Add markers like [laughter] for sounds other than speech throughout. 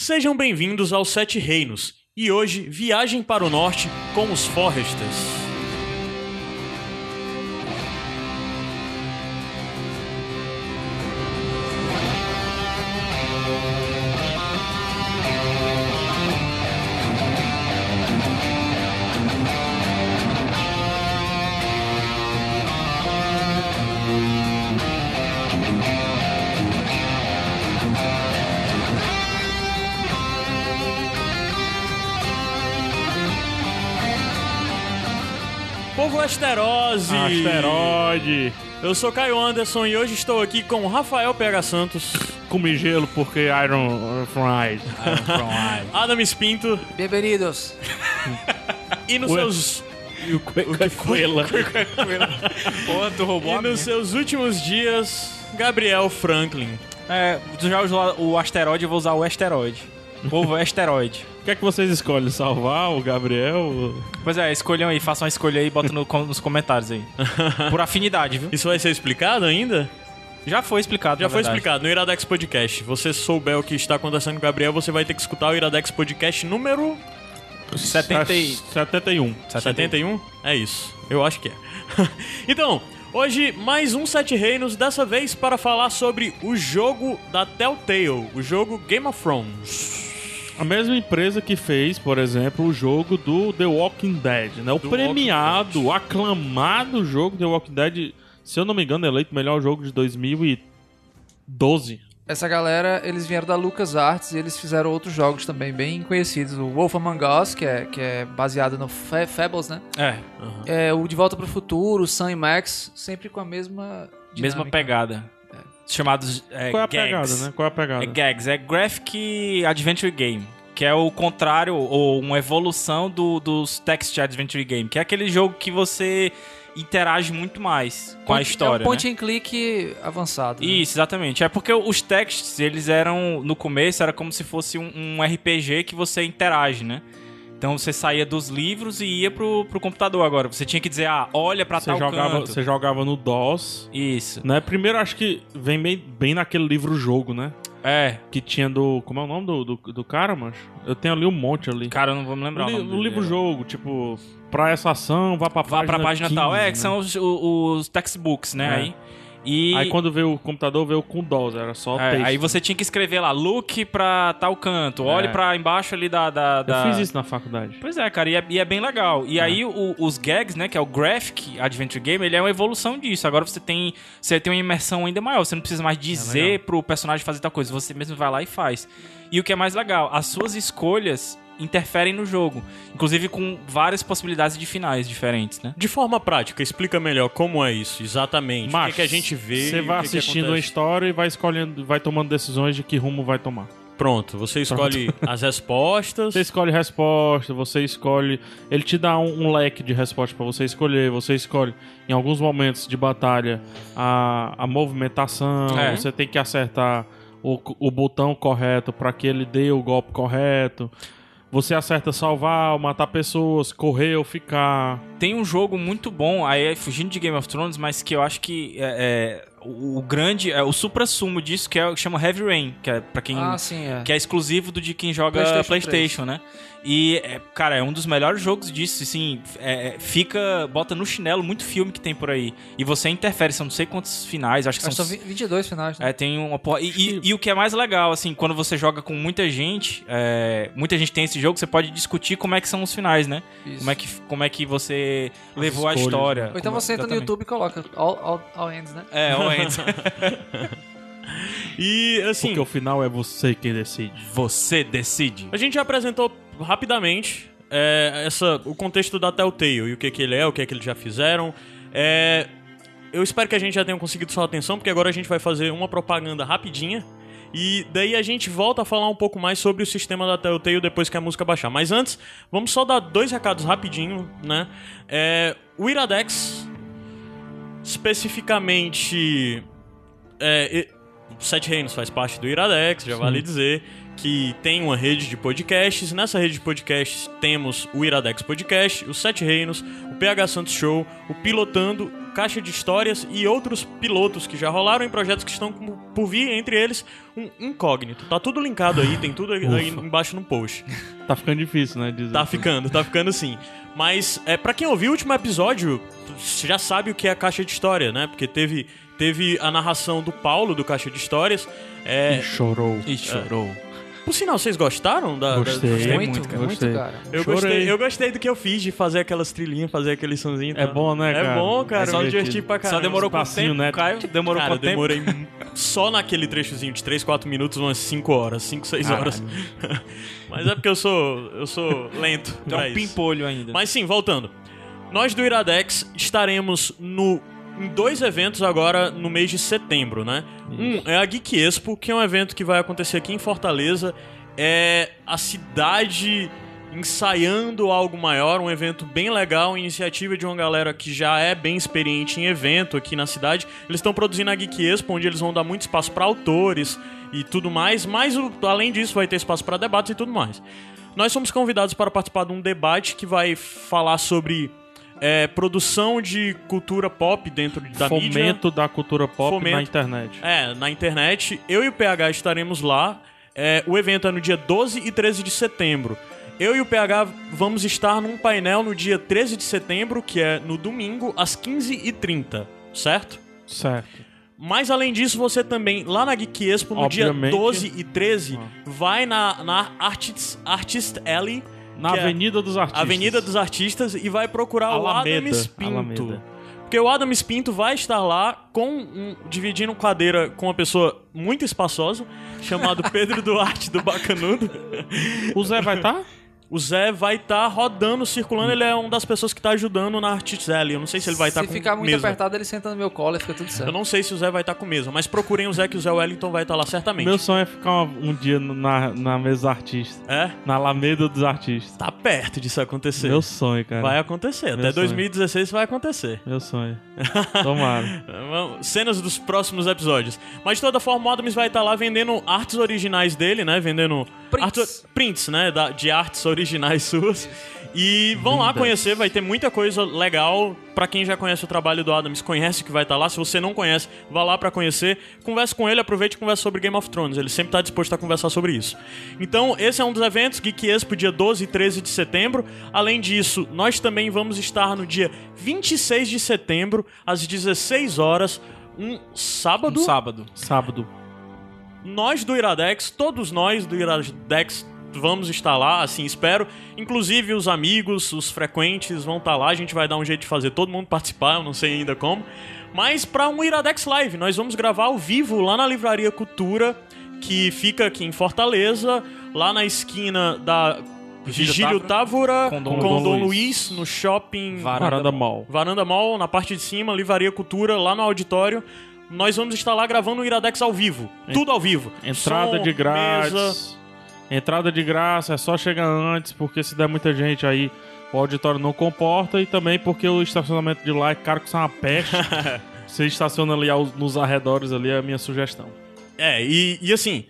Sejam bem-vindos aos Sete Reinos e hoje viagem para o norte com os Forresters. Asterose! Asteroide. Eu sou Caio Anderson e hoje estou aqui com Rafael PH Santos, Come gelo porque Iron Fried. [laughs] Adam Espinto Bem-vindos. e nos Ué. seus E o Coelha. Porra, tu roubou e a minha. nos seus últimos dias Gabriel Franklin. É, tu já usou o asteroide, eu vou usar o asteroide. Povo é asteroide. O que é que vocês escolhem? Salvar o Gabriel? Pois é, escolham aí, façam uma escolha aí e botam no- nos comentários aí. [laughs] Por afinidade, viu? Isso vai ser explicado ainda? Já foi explicado, Já na foi verdade. explicado no Iradex Podcast. Se você souber o que está acontecendo com o Gabriel, você vai ter que escutar o Iradex Podcast número 70 e... 71. 71? É isso. Eu acho que é. [laughs] então, hoje mais um Sete Reinos, dessa vez para falar sobre o jogo da Telltale, o jogo Game of Thrones. A mesma empresa que fez, por exemplo, o jogo do The Walking Dead, né? O Do premiado, aclamado jogo The Walking Dead, se eu não me engano, eleito melhor jogo de 2012. Essa galera, eles vieram da LucasArts e eles fizeram outros jogos também bem conhecidos. O Wolf Among Us, que é, que é baseado no Fa- Fables, né? É, É, o De Volta pro Futuro, o Sam e Max, sempre com a mesma mesma dinâmica. pegada. Chamados é, Qual é a gags. pegada, né? Qual é a pegada? É gags, é Graphic Adventure Game. Que é o contrário, ou uma evolução do, dos Text Adventure Game. Que é aquele jogo que você interage muito mais com a história. É né? um point and click avançado. né? Isso, exatamente. É porque os texts, eles eram, no começo, era como se fosse um, um RPG que você interage, né? Então você saía dos livros e ia pro, pro computador agora. Você tinha que dizer, ah, olha pra Você tal jogava, canto. você jogava no DOS, Isso. né? Primeiro acho que vem bem, bem naquele livro-jogo, né? É. Que tinha do... Como é o nome do, do, do cara, mancho? Eu tenho ali um monte ali. Cara, eu não vou me lembrar O, o, li- nome o dele. livro-jogo, tipo, pra essa ação, vá pra Vá página pra página 15, tal. É, né? que são os, o- os textbooks, né? É. Aí. E... Aí quando veio o computador, veio com DOS, era só é, texto. aí você tinha que escrever lá, look pra tal canto, olhe É. pra embaixo ali da... da, Eu da- fiz isso na faculdade. Pois é, cara, e é, e é bem legal. E aí o- os gags, né, que é o Graphic Adventure Game, ele é uma evolução disso. Agora você tem, você tem uma imersão ainda maior. Você não precisa mais dizer pro personagem fazer tal coisa. Você mesmo vai lá e faz. E o que é mais legal, as suas escolhas interferem no jogo. Inclusive com várias possibilidades de finais diferentes, né? De forma prática, explica melhor como é isso, exatamente. o que, Mas que a gente vê. Você e vai que assistindo acontece. história e vai escolhendo, vai tomando decisões de que rumo vai tomar. Pronto, você escolhe [laughs] as respostas. Você escolhe resposta, você escolhe. Ele te dá um, um leque de respostas pra você escolher. Você escolhe, em alguns momentos de batalha, a, a movimentação. É. Você tem que acertar o, o botão correto pra que ele dê o golpe correto. Você acerta salvar, matar pessoas, correr ou ficar. Tem um jogo muito bom, aí é fugindo de Game of Thrones, mas que eu acho que é, é, o, o grande, é, o supra-sumo disso, que é o que chama Heavy Rain, que é pra quem Ah, sim, é. que é exclusivo do de quem joga PlayStation PlayStation, né? E, é, cara, é um dos melhores jogos disso, assim, é, fica, bota no chinelo muito filme que tem por aí. E você interfere, são não sei quantos finais, acho que Acho são... são 22 finais, né? É, tem uma porra. E, e- e o que é mais legal, assim, quando você joga com muita gente, muita gente tem esse jogo, você pode discutir como é que são os finais, né? Isso. Como é que, como é que você levou a escolhas, história. Ou então Como- você entra no. YouTube e coloca all, all, all ends, né? É, ou entra. [laughs] [laughs] E assim, Porque o final é você quem decide. você decide. a gente já apresentou rapidamente é, essa, o contexto da Telltale e o que, que ele é, o que, que eles já fizeram. É, eu espero que a gente já tenha conseguido sua atenção, porque agora a gente vai fazer uma propaganda rapidinha. E daí a gente volta a falar um pouco mais sobre o sistema da Telltale depois que a música baixar. Mas antes, vamos só dar dois recados rapidinho, né? É, o Iradex, especificamente... É, Sete Reinos faz parte do Iradex, já vale dizer que tem uma rede de podcasts. Nessa rede de podcasts temos o Iradex Podcast, o Sete Reinos, o PH Santos Show, o Pilotando, Caixa de Histórias e outros pilotos que já rolaram em projetos que estão por vir, entre eles um incógnito. Tá tudo linkado aí, tem tudo aí Ufa. embaixo no post. Tá ficando difícil, né? Dizer Tá assim. ficando, tá ficando sim. Mas é para quem ouviu o último episódio, você já sabe o que é a Caixa de História, né? Porque teve teve a narração do Paulo do Caixa de Histórias. É, E chorou. E chorou. Por sinal, vocês gostaram da, da- Gostei. Muito, muito, muito, cara. Gostei. cara. Eu Chorei. gostei, eu gostei do que eu fiz de fazer aquelas trilhinhas, fazer aquele sonzinho. É tal. bom, né, É cara? bom, cara. É eu me divertido. diverti pra caramba. Só demorou quanto tempo, né? Caio? Demorou Cara, eu quanto tempo? demorei só naquele trechozinho de 3, 4 minutos, umas 5 horas, 5, 6 horas. [laughs] Mas é porque eu sou eu sou lento é um isso. pimpolho ainda. Mas sim, voltando. Nós do Iradex estaremos no em dois eventos agora no mês de setembro, né? Um é a Geek Expo, que é um evento que vai acontecer aqui em Fortaleza. É a cidade ensaiando algo maior, um evento bem legal, iniciativa de uma galera que já é bem experiente em evento aqui na cidade. Eles estão produzindo a Geek Expo, onde eles vão dar muito espaço para autores e tudo mais, mas além disso vai ter espaço para debates e tudo mais. Nós somos convidados para participar de um debate que vai falar sobre é, produção de cultura pop dentro da mídia. Fomento da cultura pop Fomento. na internet. É, na internet. Eu e o PH estaremos lá. É, o evento é no dia 12 e 13 de setembro. Eu e o PH vamos estar num painel no dia 13 de setembro, que é no domingo, às 15h30, certo? Certo. Mas além disso, você também, lá na Geek Expo, no Obviamente. dia 12 e 13, Ah. vai na, na Artist, Artist Alley, Na é Avenida dos Artistas. Avenida dos Artistas, e vai procurar o Alameda, Adams Pinto. Alameda. Porque o Adams Pinto vai estar lá com um, dividindo cadeira com uma pessoa muito espaçosa, chamado Pedro [laughs] Duarte do Bacanudo. O Zé vai estar? O Zé vai estar rodando, circulando, ele é uma das pessoas que está ajudando na Artist Alley. Eu não sei se ele vai estar Se com ficar muito mesa. apertado, ele senta no meu colo e fica tudo Eu certo. não sei se o Zé vai estar com mesa, mas procurem o Zé que o Zé Wellington vai estar lá certamente. Meu sonho é ficar uma- um dia na, na mesa dos artistas. É? Na Alameda dos Artistas. Tá perto disso acontecer. Meu sonho, cara. Vai acontecer. Até Meu sonho. 2016 vai acontecer. Meu sonho. [laughs] Tomara. Cenas dos próximos episódios. Mas de toda forma, o Adams vai estar lá vendendo artes originais dele, né? Vendendo Prints. artes- prints, né? da- de artes originais suas. E vão lá Lindas. conhecer, vai ter muita coisa legal. Pra quem já conhece o trabalho do Adams, conhece que vai estar lá. Se você não conhece, vá lá pra conhecer. Converse com ele, aproveite e converse sobre Game of Thrones. Ele sempre tá disposto a conversar sobre isso. Então, esse é um dos eventos, Geek Expo, dia 12 e 13 de setembro. Além disso, nós também vamos estar no dia 26 de setembro, às 16 horas, um sábado. Um sábado. Sábado. Nós do Iradex, todos nós do Iradex vamos estar lá, assim, espero. Inclusive os amigos, os frequentes vão estar lá. A gente vai dar um jeito de fazer todo mundo participar, eu não sei ainda como. Mas para um Iradex Live, nós vamos gravar ao vivo lá na Livraria Cultura, que fica aqui em Fortaleza, lá na esquina da Vigílio Távora com com Dom Dom, Luiz. Luiz, no shopping Varanda Varanda Mall. Varanda Mall, na parte de cima, Livraria Cultura, lá no auditório. Nós vamos estar lá gravando o Iradex ao vivo. Tudo ao vivo. Entrada Som, de grátis. mesa. Entrada de graça, é só chegar antes, porque se der muita gente aí, o auditório não comporta. E também porque o estacionamento de lá é caro que são uma peste. [laughs] Você estaciona ali aos- nos arredores ali, é a minha sugestão. É, e, e assim,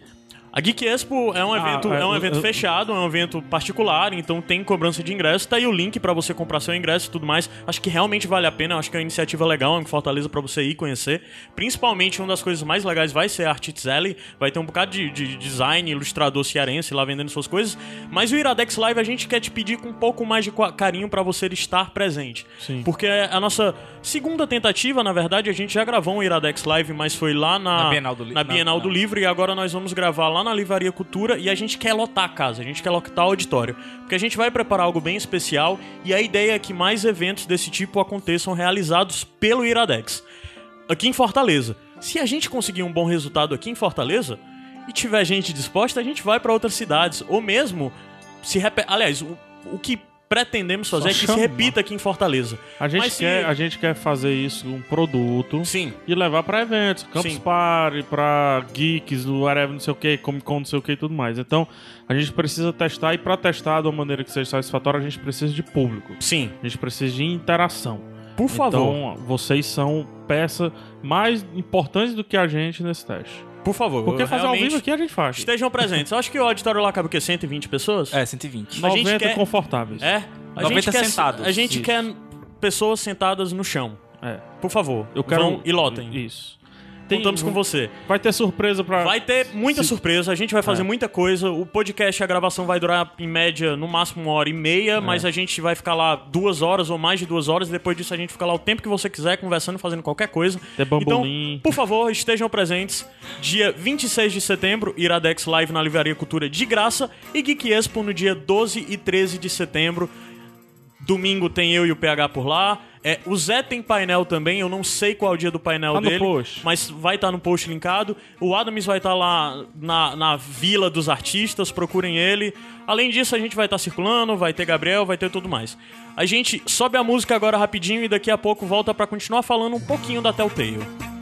a Geek Expo é um Ah, evento, é, é um evento eu- fechado, é um evento particular, então tem cobrança de ingresso. Tá aí o link pra você comprar seu ingresso e tudo mais. Acho que realmente vale a pena, acho que é uma iniciativa legal em Fortaleza pra você ir conhecer. Principalmente, uma das coisas mais legais vai ser a Artits Alley. Vai ter um bocado de, de design, ilustrador cearense lá vendendo suas coisas. Mas o Iradex Live a gente quer te pedir com um pouco mais de carinho pra você estar presente. Sim. Porque é a nossa segunda tentativa, na verdade, a gente já gravou um Iradex Live, mas foi lá na, Na Bienal do Li- na na- Bienal do não. Livro e agora nós vamos gravar lá na Livraria Cultura e a gente quer lotar a casa, a gente quer lotar o auditório. Porque a gente vai preparar algo bem especial e a ideia é que mais eventos desse tipo aconteçam realizados pelo Iradex. Aqui em Fortaleza. Se a gente conseguir um bom resultado aqui em Fortaleza e tiver gente disposta, a gente vai para outras cidades. Ou mesmo se repe... Aliás, o, o que pretendemos fazer Só é que se repita aqui em Fortaleza. A gente, Mas se- quer, a gente quer fazer isso, um produto, Sim. e levar pra eventos, Campus Sim. Party, pra geeks, do whatever, não sei o que, Comic Con, não sei o que e tudo mais. Então, a gente precisa testar, e pra testar de uma maneira que seja satisfatória, a gente precisa de público. Sim. A gente precisa de interação. Por favor. Então, vocês são peça mais importantes do que a gente nesse teste. Por favor. Porque fazer ao vivo aqui a gente faz. Estejam presentes. Eu acho que o auditório lá cabe o quê? 120 pessoas? É, 120. a gente 90 quer- confortáveis. É. A 90 gente quer, sentados. A gente Isso. quer pessoas sentadas no chão. É. Por favor, Eu quero. vão e lotem. Isso. Contamos com você. Vai ter surpresa pra. Vai ter muita surpresa, a gente vai fazer É. muita coisa. O podcast, a gravação vai durar em média no máximo uma hora e meia, É. mas a gente vai ficar lá duas horas ou mais de duas horas. Depois disso, a gente fica lá o tempo que você quiser, conversando, fazendo qualquer coisa. Ter bambolim. Então, por favor, estejam presentes. Dia 26 de setembro, Iradex Live na Livraria Cultura de graça. E Geek Expo no dia 12 e 13 de setembro. Domingo tem eu e o PH por lá. É, o Zé tem painel também, eu não sei qual é o dia do painel Tá no dele. post. Mas vai estar no post linkado. O Adams vai estar lá na, na Vila dos Artistas, procurem ele. Além disso, a gente vai estar circulando, vai ter Gabriel, vai ter tudo mais. A gente sobe a música agora rapidinho e daqui a pouco volta pra continuar falando um pouquinho da Telltale.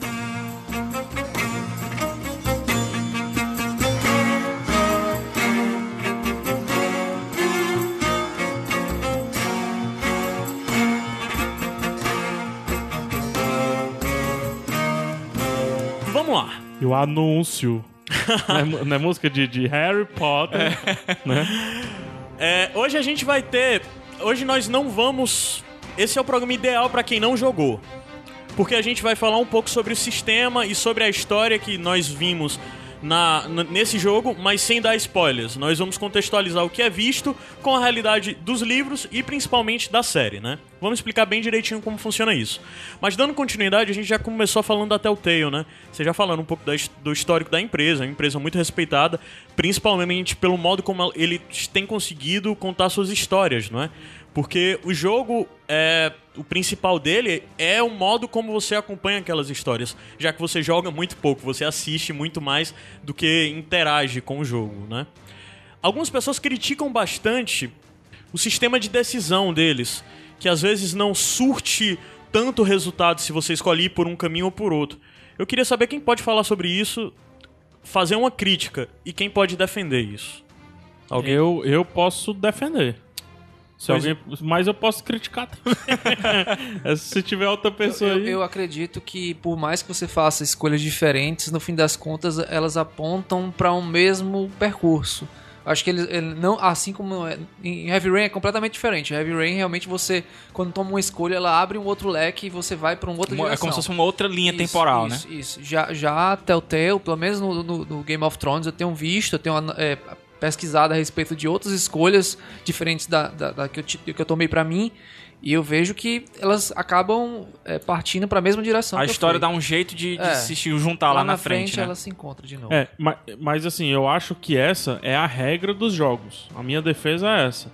E o anúncio. [laughs] não, é, não é música de, de Harry Potter. Né? É, hoje a gente vai ter. Hoje nós não vamos. Esse é o programa ideal pra quem não jogou. Porque a gente vai falar um pouco sobre o sistema e sobre a história que nós vimos na, nesse jogo, mas sem dar spoilers. Nós vamos contextualizar o que é visto com a realidade dos livros e principalmente da série, né? Vamos explicar bem direitinho como funciona isso. Mas dando continuidade, a gente já começou falando da Telltale, né? Você já falando um pouco da do histórico da empresa, uma empresa muito respeitada, principalmente pelo modo como ele tem conseguido contar suas histórias, não é? Porque o jogo, é, o principal dele é o modo como você acompanha aquelas histórias. Já que você joga muito pouco, você assiste muito mais do que interage com o jogo, né? Algumas pessoas criticam bastante o sistema de decisão deles, que às vezes não surte tanto resultado se você escolhe ir por um caminho ou por outro. Eu queria saber quem pode falar sobre isso, fazer uma crítica e quem pode defender isso. Alguém? Eu, eu posso defender. Se Pois alguém, mas eu posso criticar também. É, [laughs] [laughs] Se tiver outra pessoa Eu, aí. eu acredito que por mais que você faça escolhas diferentes, no fim das contas elas apontam para um mesmo percurso. Acho que ele, ele não, assim como é- em Heavy Rain é completamente diferente. Heavy Rain realmente você quando toma uma escolha, ela abre um outro leque e você vai para um outro Uma- É como se fosse uma outra linha Isso, temporal, isso, né? Isso, já, já Telltale, pelo menos no, no- no Game of Thrones, eu tenho visto, eu tenho é, pesquisado a respeito de outras escolhas diferentes da, da, da que, eu, que eu tomei pra mim, e eu vejo que elas acabam é, partindo pra mesma direção. A que eu história fui. dá um jeito de, de É. se juntar lá, na frente, né? ela se encontra de novo. É, mas, mas assim, eu acho que essa é a regra dos jogos. A minha defesa é essa.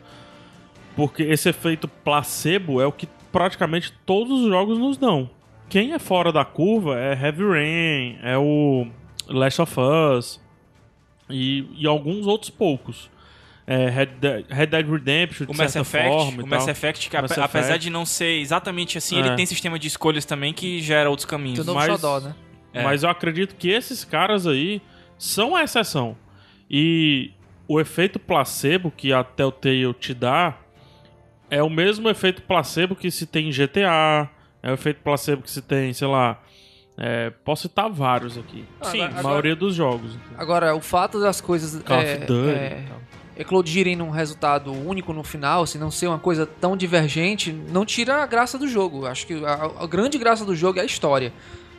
Porque esse efeito placebo é o que praticamente todos os jogos nos dão. Quem é fora da curva é Heavy Rain, é o Last of Us e, e alguns outros poucos. É Red, Dead, Red Dead Redemption, de O Mass Effect, forma o Mass. Effect, que Mass ape- apesar Effect. de não ser exatamente assim, É. ele tem sistema de escolhas também que gera outros caminhos. Tem o novo mas- Xodó, né? É. Mas eu acredito que esses caras aí são a exceção. E o efeito placebo que a Telltale te dá é o mesmo efeito placebo que se tem em GTA, é o efeito placebo que se tem, sei lá. É, posso citar vários aqui. Sim, A maioria dos jogos. Agora, o fato das coisas Call é, of Duty. é, e tal. eclodirem num resultado único no final, se não ser uma coisa tão divergente, não tira a graça do jogo. Acho que a, a grande graça do jogo é a história.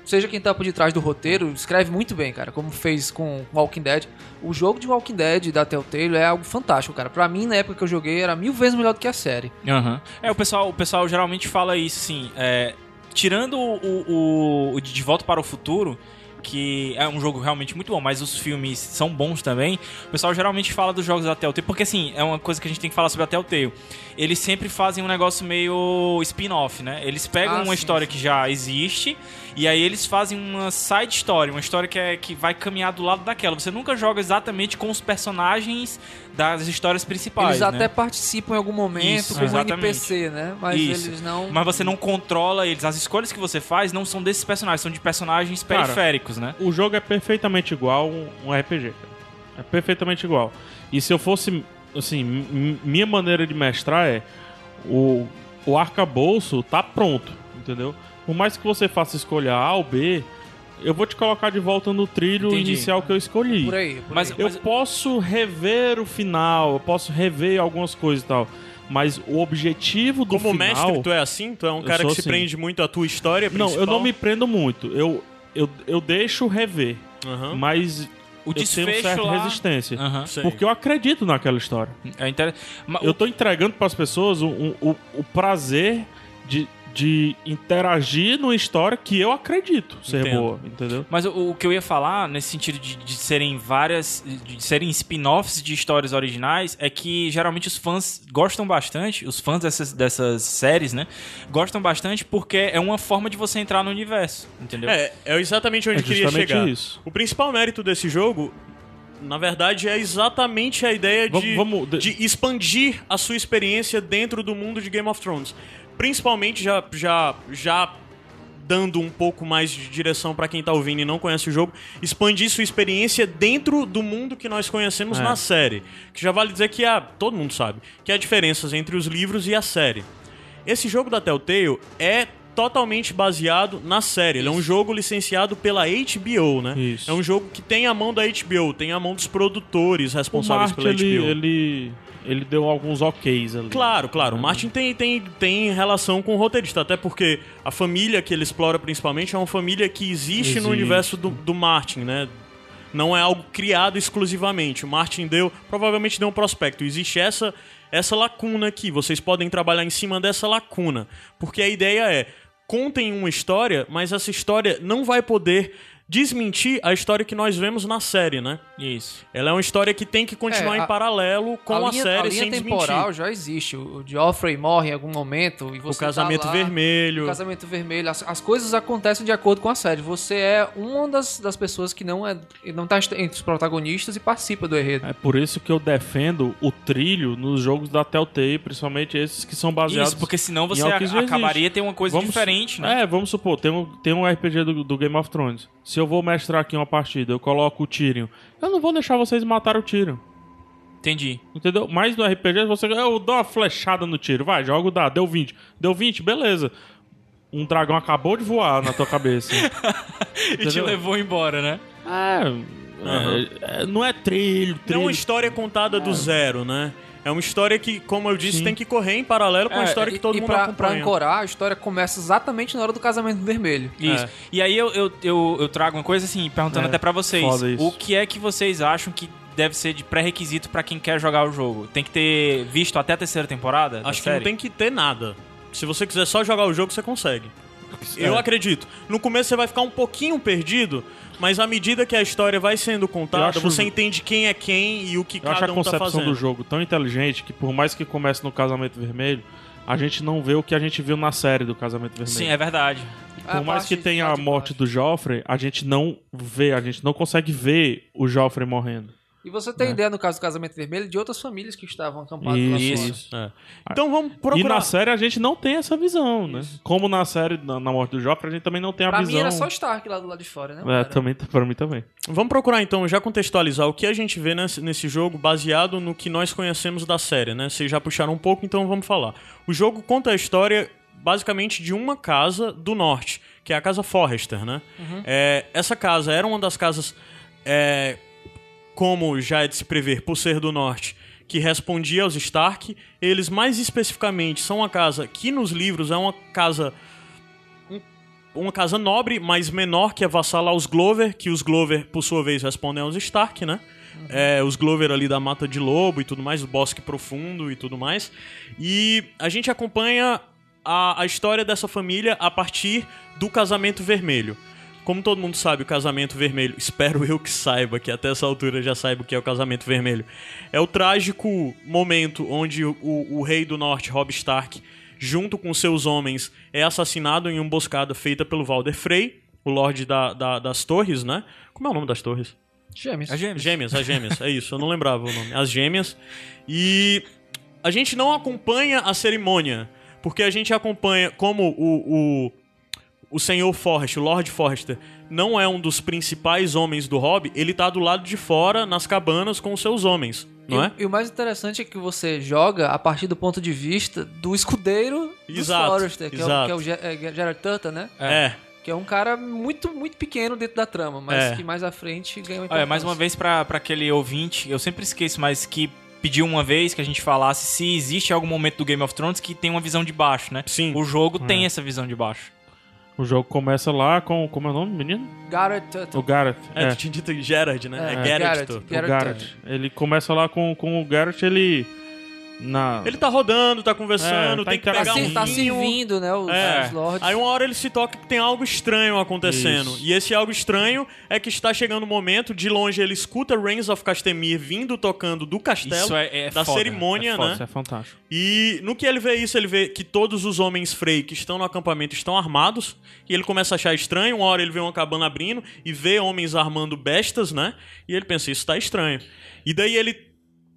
Seja quem tá por detrás do roteiro, escreve muito bem, cara, como fez com Walking Dead. O jogo de Walking Dead da Telltale é algo fantástico, cara. Pra mim, na época que eu joguei, era mil vezes melhor do que a série. Aham. É, o pessoal, o pessoal geralmente fala isso, assim, é, tirando o, o, o De Volta para o Futuro, que é um jogo realmente muito bom, mas os filmes são bons também, o pessoal geralmente fala dos jogos da Telltale, porque assim, é uma coisa que a gente tem que falar sobre a Telltale. Eles sempre fazem um negócio meio spin-off, né? Eles pegam Ah, uma sim, história sim. que já existe e aí eles fazem uma side story, uma história que, é, que vai caminhar do lado daquela. Você nunca joga exatamente com os personagens das histórias principais, eles né? até participam em algum momento Isso, como exatamente. NPC, né? Mas Isso. eles não. Mas você não controla eles. As escolhas que você faz não são desses personagens, são de personagens Cara, periféricos, né? O jogo é perfeitamente igual um RPG, cara. É perfeitamente igual. E se eu fosse, assim, minha maneira de mestrar é o, o arcabouço tá pronto, entendeu? Por mais que você faça escolha A ou B, eu vou te colocar de volta no trilho Entendi. inicial que eu escolhi. Por aí. Por Mas- aí. Eu posso rever o final, eu posso rever algumas coisas e tal. Mas o objetivo do Como final... mestre, tu é assim? Tu é um cara que se assim. prende muito à tua história Não, principal? eu não me prendo muito. Eu, eu, eu deixo rever, Aham. mas O eu tenho desfecho certa lá... resistência. Sei. Porque eu acredito naquela história. É inter... Eu tô entregando pras pessoas o, o, o- o prazer de, de interagir numa história que eu acredito ser Entendo. boa, entendeu? Mas o, o que eu ia falar, nesse sentido de, de serem várias. de serem spin-offs de histórias originais, é que geralmente os fãs gostam bastante, os fãs dessas, dessas séries, né? Gostam bastante porque é uma forma de você entrar no universo, entendeu? É, é exatamente onde É eu queria chegar. isso. O principal mérito desse jogo, na verdade, é exatamente a ideia de, Vamos- vamos- de expandir a sua experiência dentro do mundo de Game of Thrones. Principalmente já, já, já dando um pouco mais de direção pra quem tá ouvindo e não conhece o jogo, expandir sua experiência dentro do mundo que nós conhecemos É. na série. Que já vale dizer que há, todo mundo sabe, que há diferenças entre os livros e a série. Esse jogo da Telltale é totalmente baseado na série. Ele é um jogo licenciado pela HBO, né? Isso. É um jogo que tem a mão da HBO, tem a mão dos produtores O responsáveis Martin, pela ele, HBO. ele, ele deu alguns oks ali. Claro, claro. O Martin tem, tem, tem relação com o roteirista, até porque a família que ele explora principalmente é uma família que existe, no Existe. universo do, do Martin, né? Não é algo criado exclusivamente. O Martin deu, provavelmente deu um prospecto. Existe essa essa lacuna aqui. Vocês podem trabalhar em cima dessa lacuna, porque a ideia é contem uma história, mas essa história não vai poder desmentir a história que nós vemos na série, né? Isso. Ela é uma história que tem que continuar É, a- em paralelo com a, linha, série a linha sem temporal desmentir. já existe. O Joffrey morre em algum momento e O você casamento tá lá, vermelho. O casamento vermelho. As, as coisas acontecem de acordo com a série. Você é uma das, das pessoas que não é não tá entre os protagonistas e participa do enredo. É por isso que eu defendo o trilho nos jogos da Telltale, principalmente esses que são baseados... Isso, porque senão você acabaria existe. ter uma coisa Vamos- diferente, né? É, vamos supor, tem um, tem um RPG do, do Game of Thrones. Se eu vou mestrar aqui uma partida, eu coloco o Tyrion. Eu não vou deixar vocês matar o Tyrion. Entendi. Entendeu? Mas no RPG, você. Eu dou uma flechada no tiro. Vai, joga o dado. Deu 20. Deu 20, beleza. Um dragão acabou de voar na tua cabeça. [laughs] E te levou embora, né? é, é, é, Não é trilho, Não é trilho. uma história contada do zero, né? É uma história que, como eu disse, Sim. tem que correr em paralelo com a É, história que todo e mundo pra, pra acompanha. ancorar, a história começa exatamente na hora do casamento vermelho. Isso. É. E aí eu, eu, eu, eu trago uma coisa assim, perguntando É, até pra vocês. foda isso. O que é que vocês acham que deve ser de pré-requisito pra quem quer jogar o jogo? Tem que ter visto até a terceira temporada? da Acho que série? não tem que ter nada. Se você quiser só jogar o jogo, você consegue. Eu É. acredito. No começo você vai ficar um pouquinho perdido, mas à medida que a história vai sendo contada, acho- você entende quem é quem e o que Eu acho cada a um tá concepção fazendo. do jogo tão inteligente que, por mais que comece no casamento vermelho, a gente não vê o que a gente viu na série do casamento vermelho. Sim, é verdade. A Por mais parte que tenha a morte baixo. do Joffrey, a gente não vê, a gente não consegue ver o Joffrey morrendo. E você tem ideia, no caso do casamento vermelho, de outras famílias que estavam acampadas lá Isso. fora. É. Então vamos E procurar. na série a gente não tem essa visão, né? Como na série, na, na morte do Joffrey, a gente também não tem a Pra visão. mim era só Stark lá do lado de fora, né? É, cara? também, pra mim também. Vamos procurar então já contextualizar o que a gente vê nesse, nesse jogo baseado no que nós conhecemos da série, né? Vocês já puxaram um pouco, então vamos falar. O jogo conta a história basicamente de uma casa do norte, que é a casa Forrester, né? É, essa casa era uma das casas, é, como já é de se prever, por ser do norte, que respondia aos Stark. Eles mais especificamente são uma casa que nos livros é uma casa uma casa nobre, mas menor que a vassala aos Glover, que os Glover, por sua vez, respondem aos Stark, né? É, os Glover ali da Mata de Lobo e tudo mais, o Bosque Profundo e tudo mais. E a gente acompanha a, a história dessa família a partir do Casamento Vermelho. Como todo mundo sabe, o Casamento Vermelho, espero eu que saiba, que até essa altura já saiba o que é o Casamento Vermelho, é o trágico momento onde o, o, o rei do norte, Robb Stark, junto com seus homens, é assassinado em uma emboscada feita pelo Valder Frey, o Lorde da, da- das Torres, né? Como é o nome das torres? Gêmeos. É gêmeos. Gêmeas, as gêmeas, é isso, eu não lembrava o nome. As gêmeas. E a gente não acompanha a cerimônia, porque a gente acompanha como o, o, o senhor Forrest, o Lord Forrester, não é um dos principais homens do hobby, ele tá do lado de fora, nas cabanas, com os seus homens, não e, é? e o mais interessante é que você joga a partir do ponto de vista do escudeiro Exato, Forrester, que, é o, exato. que é o Ge- é Gerard Tutta, né? É. Que é um cara muito, muito pequeno dentro da trama, mas É. que mais à frente ganha uma Olha, mais uma vez pra, pra aquele ouvinte, eu sempre esqueço, mas que pediu uma vez que a gente falasse se existe algum momento do Game of Thrones que tem uma visão de baixo, né? Sim. O jogo É. tem essa visão de baixo. O jogo começa lá com. Como é o nome, menino? Garrett Tuttle. O Garrett. É, É, tu tinha dito Gerard, né? É, É, é. Garrett. o Garrett Garrett. Ele começa lá com, com o Garrett, ele. Na... Ele tá rodando, tá conversando, É, tá tem que pegar Tá, um tá vinho. servindo, né? Os, É. os lords. Aí uma hora ele se toca que tem algo estranho acontecendo. Isso. E esse algo estranho é que está chegando o momento, de longe ele escuta Reigns of Castamere vindo tocando do castelo, Isso é- é da foda, cerimônia, é foda, né? Isso é fantástico. E no que ele vê isso, ele vê que todos os homens Frey que estão no acampamento estão armados. E ele começa a achar estranho. Uma hora ele vê uma cabana abrindo e vê homens armando bestas, né? E ele pensa, isso tá estranho. E daí ele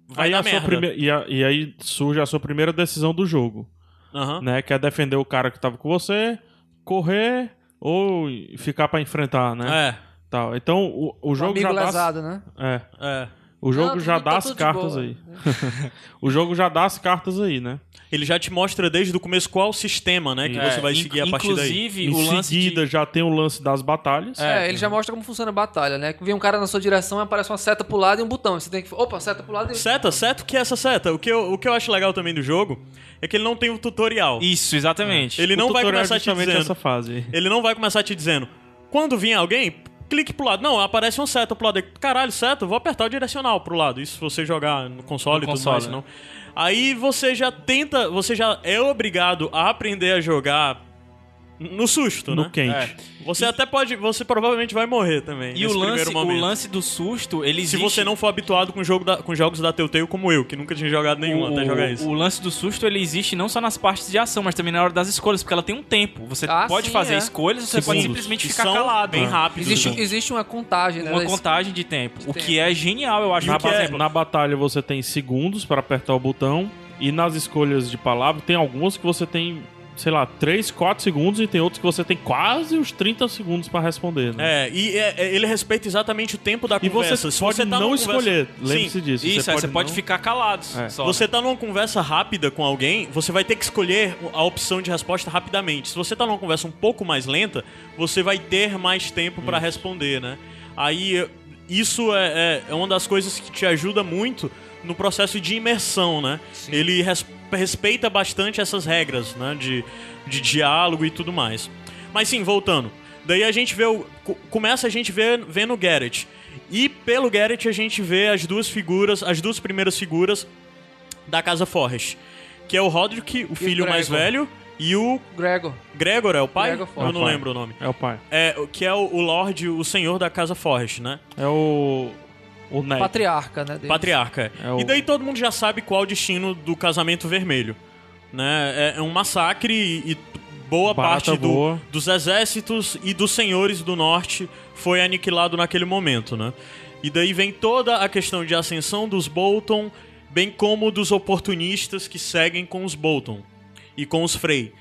vai aí dar a sua merda. prime- e, a- e aí surge a sua primeira decisão do jogo, Aham. né? Que é defender o cara que tava com você, correr ou ficar pra enfrentar, né? É, Tal. Então o, o O jogo amigo já dá. lesado, né? É. é. O jogo Não, já tudo- dá tá as cartas boa. aí. [laughs] o jogo já dá as cartas aí, né? Ele já te mostra desde o começo qual o sistema, né? Que É, você vai seguir a partir daí. Inclusive, Em o lance seguida de... já tem o lance das batalhas. É, ele já mostra como funciona a batalha, né? Que vem um cara na sua direção e aparece uma seta pro lado e um botão. Você tem que. Opa, seta pro lado e. Seta, seta, o que é essa seta? O que, eu, o que eu acho legal também do jogo é que ele não tem um tutorial. Isso, exatamente. Ele O não vai é começar te dizendo. essa fase. Ele não vai começar te dizendo. Quando vir alguém, clique pro lado. Não, aparece uma seta pro lado. Caralho, seta, vou apertar o direcional pro lado. Isso se você jogar no console No e tudo console, mais, né? não. Aí você já tenta, você já é obrigado a aprender a jogar no susto, No né? quente. É. Você até pode, você provavelmente vai morrer também E nesse o lance, primeiro o lance do susto, ele Se existe... você não for habituado com, jogo da- com jogos da Telltale como eu, que nunca tinha jogado nenhum o, até jogar isso. o lance do susto ele existe não só nas partes de ação, mas também na hora das escolhas, porque ela tem um tempo. Você Ah, pode sim, fazer é. escolhas, você pode Segundos. simplesmente Que ficar são calado. bem rápidos. Existe, então. existe uma contagem, né? Uma contagem de tempo. O tempo. que é genial, eu acho. Na, é- na batalha você tem segundos para apertar o botão. E nas escolhas de palavra, tem algumas que você tem, sei lá, 3, 4 segundos. E tem outros que você tem quase os 30 segundos para responder. Né? É, e é- é- ele respeita exatamente o tempo da E conversa. você Se pode você tá não conversa- escolher. Sim. Lembre-se disso. Isso, aí você pode não- ficar calado. É. só, Você né? tá numa conversa rápida com alguém, você vai ter que escolher a opção de resposta rapidamente. Se você tá numa conversa um pouco mais lenta, você vai ter mais tempo pra responder, né? Aí isso é, é- é uma das coisas que te ajuda muito no processo de imersão, né? Ele res- respeita bastante essas regras, né? De, de diálogo e tudo mais. Mas sim, voltando. Daí a gente vê o. co- Começa a gente ver, vendo o Garrett. E pelo Garrett a gente vê as duas figuras, as duas primeiras figuras da Casa Forrest. Que é o Roderick, o filho mais Gregor. velho, e o Gregor. Gregor, é o pai? Gregor Forrest. Eu não É o pai. lembro o nome. É o pai. É, o- que é o, o Lorde, o senhor da Casa Forrest, né? É o. O Neto. Patriarca, né? deles. Patriarca. É o- E daí todo mundo já sabe qual é o destino do casamento vermelho. Né? É, é um massacre e, e boa Barata parte do- boa. dos exércitos e dos senhores do norte foi aniquilado naquele momento, né? E daí vem toda a questão de ascensão dos Bolton, bem como dos oportunistas que seguem com os Bolton e com os Frey.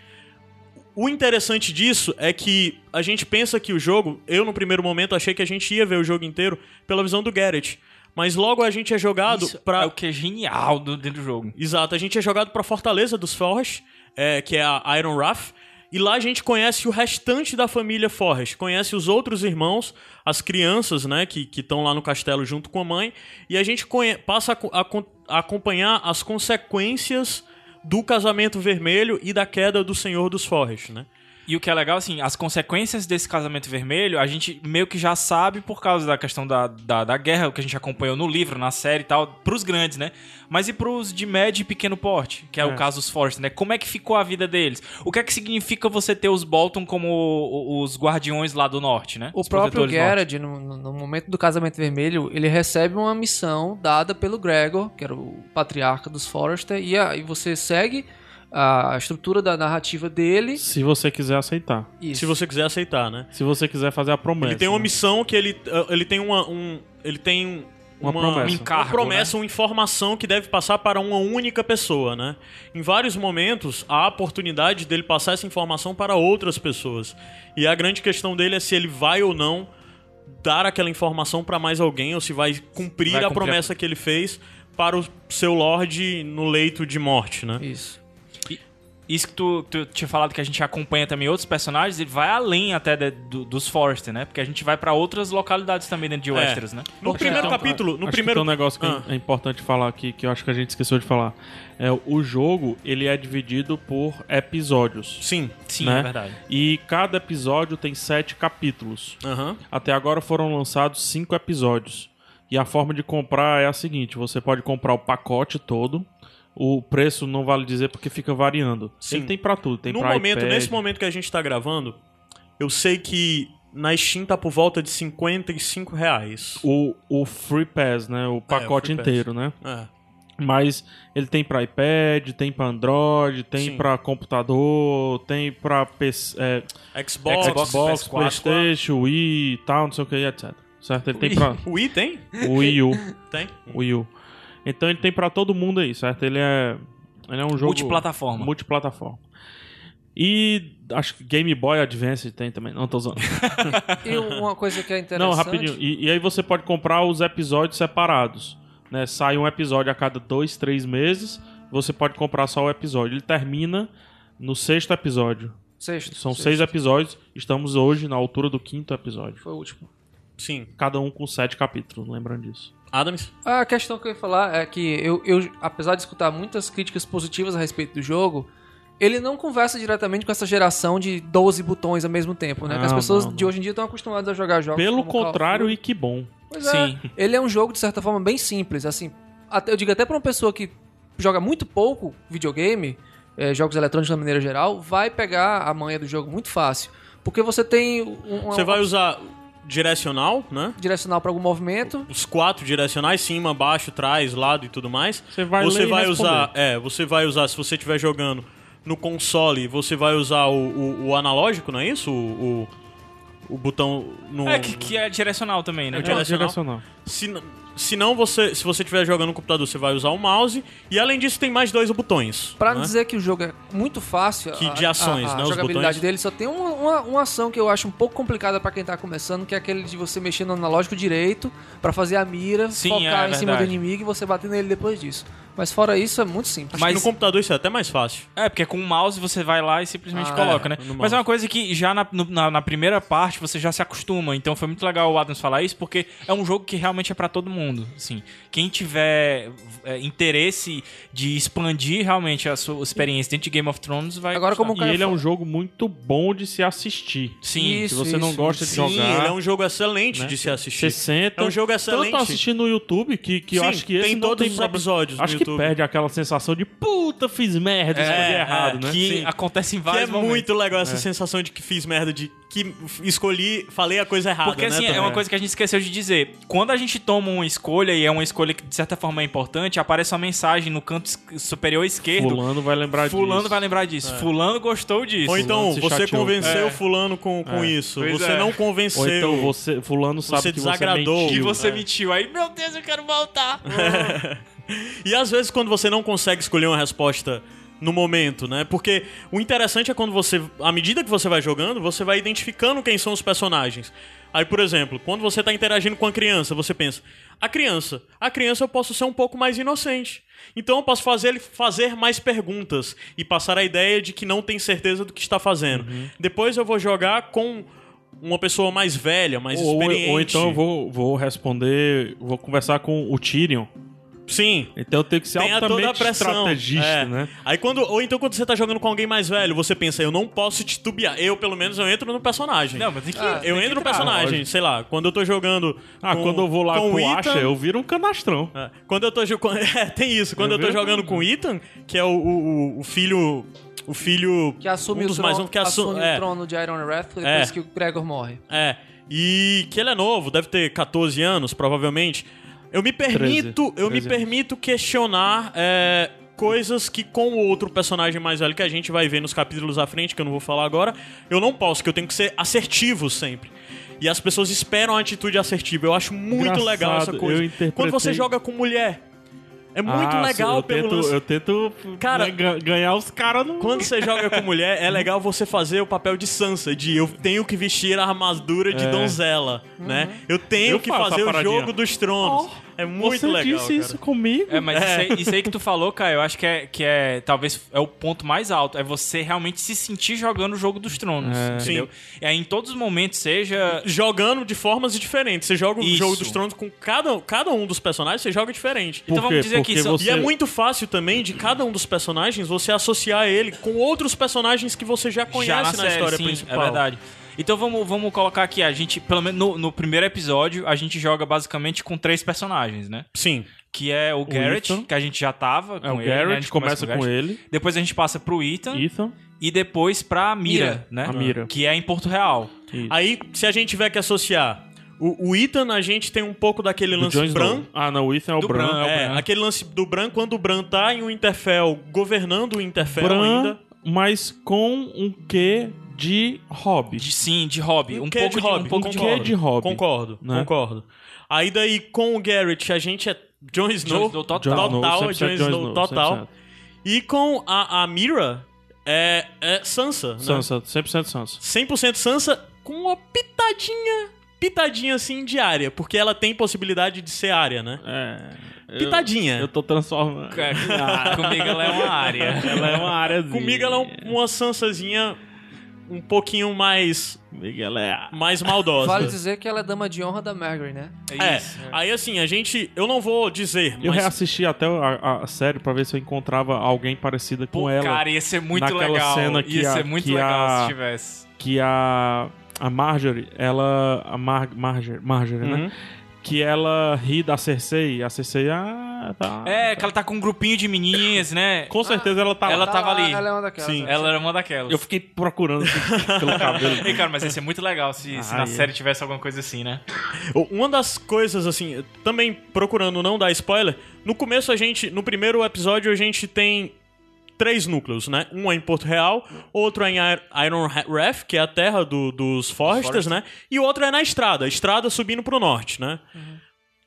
O interessante disso é que a gente pensa que o jogo, eu no primeiro momento achei que a gente ia ver o jogo inteiro pela visão do Garrett, mas logo a gente é jogado Isso pra é o que é genial do, dentro do jogo. Exato, a gente é jogado pra Fortaleza dos Forrest, é, que é a Iron Wrath, e lá a gente conhece o restante da família Forrest, conhece os outros irmãos, as crianças, né, que estão lá no castelo junto com a mãe, e a gente conhe- passa a, a a acompanhar as consequências do casamento vermelho e da queda do Senhor dos Forrest, né? E o que é legal, assim, as consequências desse casamento vermelho, a gente meio que já sabe por causa da questão da, da, da guerra, o que a gente acompanhou no livro, na série e tal, pros grandes, né? Mas e pros de médio e pequeno porte, que é, o É. caso dos Forrest, né? Como é que ficou a vida deles? O que é que significa você ter os Bolton como o- os guardiões lá do norte, né? O Os próprio. Gerard, no, no- no momento do casamento vermelho, ele recebe uma missão dada pelo Gregor, que era o patriarca dos Forrester, e aí você segue a estrutura da narrativa dele. Se você quiser aceitar. Isso. Se você quiser aceitar, né? Se você quiser fazer a promessa. Ele tem uma né? missão que ele, uh, ele tem uma, um, ele tem Uma promessa. uma encargo, promessa, uma informação que deve passar para uma única pessoa, né? Em vários momentos há a oportunidade dele passar essa informação para outras pessoas. E a grande questão dele é se ele vai ou não dar aquela informação para mais alguém ou se vai cumprir Vai a cumprir a- promessa que ele fez para o seu lord no leito de morte, né? Isso. Isso que tu, tu tinha falado que a gente acompanha também outros personagens, ele vai além até de- do- dos Forrester, né? Porque a gente vai pra outras localidades também dentro de Westeros, né? No Porque primeiro então, capítulo, no acho primeiro que tem um negócio que Ah. é importante falar aqui, que eu acho que a gente esqueceu de falar. É, o jogo, ele é dividido por episódios. Sim. Sim, né? é verdade. E cada episódio tem sete capítulos. Aham. Até agora foram lançados cinco episódios. E a forma de comprar é a seguinte: você pode comprar o pacote todo. O preço não vale dizer porque fica variando. Sim. Ele tem pra tudo, tem No pra momento, iPad. nesse momento que a gente tá gravando, eu sei que na Steam tá por volta de 55 reais. O, o Free Pass, né? O pacote Free Pass. inteiro, né? É. Mas ele tem pra iPad, tem pra Android, tem pra computador, tem pra PC, é, Xbox, Xbox, PS4. PlayStation, Wii e tal, não sei o que, etc. Certo? Ele tem pra O [laughs] Wii tem? o Wii U, Tem. Wii U. Então ele tem pra todo mundo aí, certo? Ele é ele é um jogo Multiplataforma. multiplataforma. E acho que Game Boy Advance tem também. Não, tô usando. [laughs] E uma coisa que é interessante... Não, rapidinho. E, e aí você pode comprar os episódios separados. Né? Sai um episódio a cada dois, três meses. Você pode comprar só o episódio. Ele termina no sexto episódio. Sexto. São sexto. seis episódios. Estamos hoje na altura do quinto episódio. Foi o último. Sim. Cada um com sete capítulos, lembrando disso. Adams? A questão que eu ia falar é que eu, eu, apesar de escutar muitas críticas positivas a respeito do jogo, ele não conversa diretamente com essa geração de 12 botões ao mesmo tempo, né? que as Não, pessoas não, de não. hoje em dia estão acostumadas a jogar jogos. Pelo como Call of contrário, Duty. e que bom. Pois é, Sim. ele é um jogo, de certa forma, bem simples. Assim, até- eu digo até pra uma pessoa que joga muito pouco videogame, eh, jogos eletrônicos de maneira geral, vai pegar a manha do jogo muito fácil. Porque você tem um, uma, Você vai usar direcional, né? direcional para algum movimento. Os quatro direcionais, cima, baixo, trás, lado e tudo mais. Você vai você ler vai usar, é, você vai usar, se você estiver jogando no console, você vai usar o, o, o analógico, não é isso? O, o, o botão no É, que, que é direcional também, né? É É direcional. direcional. Se, se não, você, se você estiver jogando no computador, você vai usar o mouse. E além disso, tem mais dois botões. Pra né? dizer que o jogo é muito fácil, Que a- de ações, a, a né, os jogabilidade botões. dele só tem uma, uma, uma ação que eu acho um pouco complicada pra quem tá começando, que é aquele de você mexer no analógico direito pra fazer a mira, Sim, focar é em cima do inimigo e você bater nele depois disso. Mas fora isso, é muito simples. Acho Mas- que no computador isso é até mais fácil. É, porque com o mouse você vai lá e simplesmente Ah, coloca, é, né? Mas é uma coisa que já na, no- na, na primeira parte você já se acostuma. Então foi muito legal o Adams falar isso, porque é um jogo que realmente é pra todo mundo. Assim, quem tiver é, interesse de expandir realmente a sua experiência dentro de Game of Thrones vai. Agora, gostar. como o E ele é um jogo muito bom de se assistir. Sim, Isso, Se você não isso, gosta de Sim, jogar, ele é um jogo excelente né? de se assistir. você senta. É um jogo excelente. Tanto assistindo no YouTube, que, que eu Sim, acho que esse tem não todos tem os episódios Acho que YouTube. perde aquela sensação de puta, fiz merda, escolhi É, errado, né? que Sim. acontece em Que é vários momentos. muito legal essa sensação de que fiz merda, de que escolhi, falei a coisa errada. Porque né, assim, é uma coisa que a gente esqueceu de dizer. Quando a gente toma uma escolha, e é uma escolha que de certa forma é importante, aparece uma mensagem no canto superior esquerdo. Fulano vai lembrar Fulano disso. vai lembrar disso. Fulano gostou disso. Ou então, Fulano você chateou. convenceu É. fulano com, com É. isso. Pois você é. não convenceu. Ou então você, fulano sabe Você que desagradou. você que mentiu. você É. mentiu. Aí, meu Deus, eu quero voltar. [laughs] E às vezes quando você não consegue escolher uma resposta no momento, né? Porque o interessante é quando você, à medida que você vai jogando, você vai identificando quem são os personagens. Aí, por exemplo, quando você tá interagindo com a criança, você pensa: a criança, a criança eu posso ser um pouco mais inocente. Então eu posso fazer ele fazer mais perguntas e passar a ideia de que não tem certeza do que está fazendo. Depois eu vou jogar com uma pessoa mais velha, mais Ou, experiente. ou então eu vou, vou responder, vou conversar com o Tyrion. Sim, Então tenho que ser Tem a toda a altamente pressão. estrategista, É. né? Aí quando. Ou então quando você tá jogando com alguém mais velho, você pensa, eu não posso titubear. Eu, pelo menos, eu entro no personagem. Não, mas tem que. Ah, eu tem entro no que entrar. personagem, lógico. sei lá, quando eu tô jogando. Ah, com- quando eu vou lá com com o Ethan, Asha, eu viro um canastrão. é, quando eu tô jogando. [laughs] É, tem isso. Quando eu, Eu tô jogando com o Ethan, que é o, o, o- o filho. O filho. Que assume, um o, dos trono, mais novos que assu- assume é. o trono de Iron Wrath depois É. que o Gregor morre. É. E que ele é novo, deve ter 14 anos, provavelmente. Eu me permito, eu me 13 anos. permito questionar é, coisas que com o outro personagem mais velho que a gente vai ver nos capítulos à frente, que eu não vou falar agora, eu não posso, que eu tenho que ser assertivo sempre. E as pessoas esperam a atitude assertiva. Eu acho muito Engraçado, legal essa coisa. eu interpretei- Quando você joga com mulher, é muito Ah, legal eu pelo tento, lance. Eu tento Cara, né, ga- ganhar os caras no... Quando você joga com mulher, é legal você fazer o papel de Sansa, de eu tenho que vestir a armadura de É. donzela, né? Eu tenho Eu que fazer o jogo dos tronos. É muito Você legal, disse cara. isso comigo? É, mas Isso, aí, isso aí que tu falou, Caio, eu acho que é, que é talvez é o ponto mais alto. É você realmente se sentir jogando o jogo dos tronos. É. Entendeu? E aí, em todos os momentos, seja. Jogando de formas diferentes. Você joga o Isso. jogo dos tronos com cada, cada um dos personagens, você joga diferente. Por Então vamos quê? dizer que Porque são- você- E é muito fácil também de cada um dos personagens você associar ele com outros personagens que você já conhece já na, na, série, história sim, principal. É verdade. Então vamos, vamos colocar aqui, a gente, pelo menos no, no primeiro episódio, a gente joga basicamente com três personagens, né? Sim. Que é o Garrett, Ethan. que a gente já tava É com o ele, né? A Garrett, gente começa com Garrett. ele, Depois a gente passa pro Ethan Ethan, e depois pra Mira, Mira. né? A Mira. Que é em Porto Real. Isso. Aí, se a gente tiver que associar o, o Ethan, a gente tem um pouco daquele Do lance Jon Bran. Snow. Ah, não, o Ethan é o Do Bran. Bran, é o É, Bran. aquele lance do Bran, quando o Bran tá em um Interfell governando o Interfell Bran, ainda. mas com um quê de hobby. De, sim, de hobby. Um, quê pouco de hobby, um pouco de quê de hobby. Concordo, né? concordo. Aí daí, com o Garrett, a gente é Jon Snow. Jon Snow total. Snow, Total, 100% Jon Snow, total. 100%. E com a, a Mira, é, é Sansa. né? Sansa, 100% Sansa. 100% Sansa com uma pitadinha, pitadinha assim de área, porque ela tem possibilidade de ser área, né? É. eu- Pitadinha. Eu, tô transformando. Comigo ela é uma área. Ela é uma área. Comigo ela é um- uma Sansazinha um pouquinho mais, ela é. mais maldosa. Vale dizer que ela é dama de honra da Margaery, né? É, isso. aí assim, a gente. Eu não vou dizer, Eu mas. reassisti até a, a série pra ver se eu encontrava alguém parecida com Pô, ela. cara, ia ser muito naquela legal. cena que ia a- ser muito que legal a- se tivesse. Que a. A Marjorie, ela. A Mar, Marjorie, Marjorie Uhum. né? Que ela ri da Cersei. A Cersei, ah, tá. É, que ela tá com um grupinho de menininhas, né? Com certeza ela tá ela lá. tava ali. Ela é uma daquelas. Sim. né? Ela era uma daquelas. Eu fiquei procurando assim, [laughs] pelo cabelo. Ei, cara, mas ia ser muito legal se, se Ah, na é. série tivesse alguma coisa assim, né? Uma das coisas, assim, também procurando não dar spoiler, no começo a gente, no primeiro episódio, a gente tem três núcleos, né? Um é em Porto Real, outro é em Ir- Iron Ref, que é a terra do- dos Forresters, né? E o outro é na estrada, a estrada subindo pro norte, né?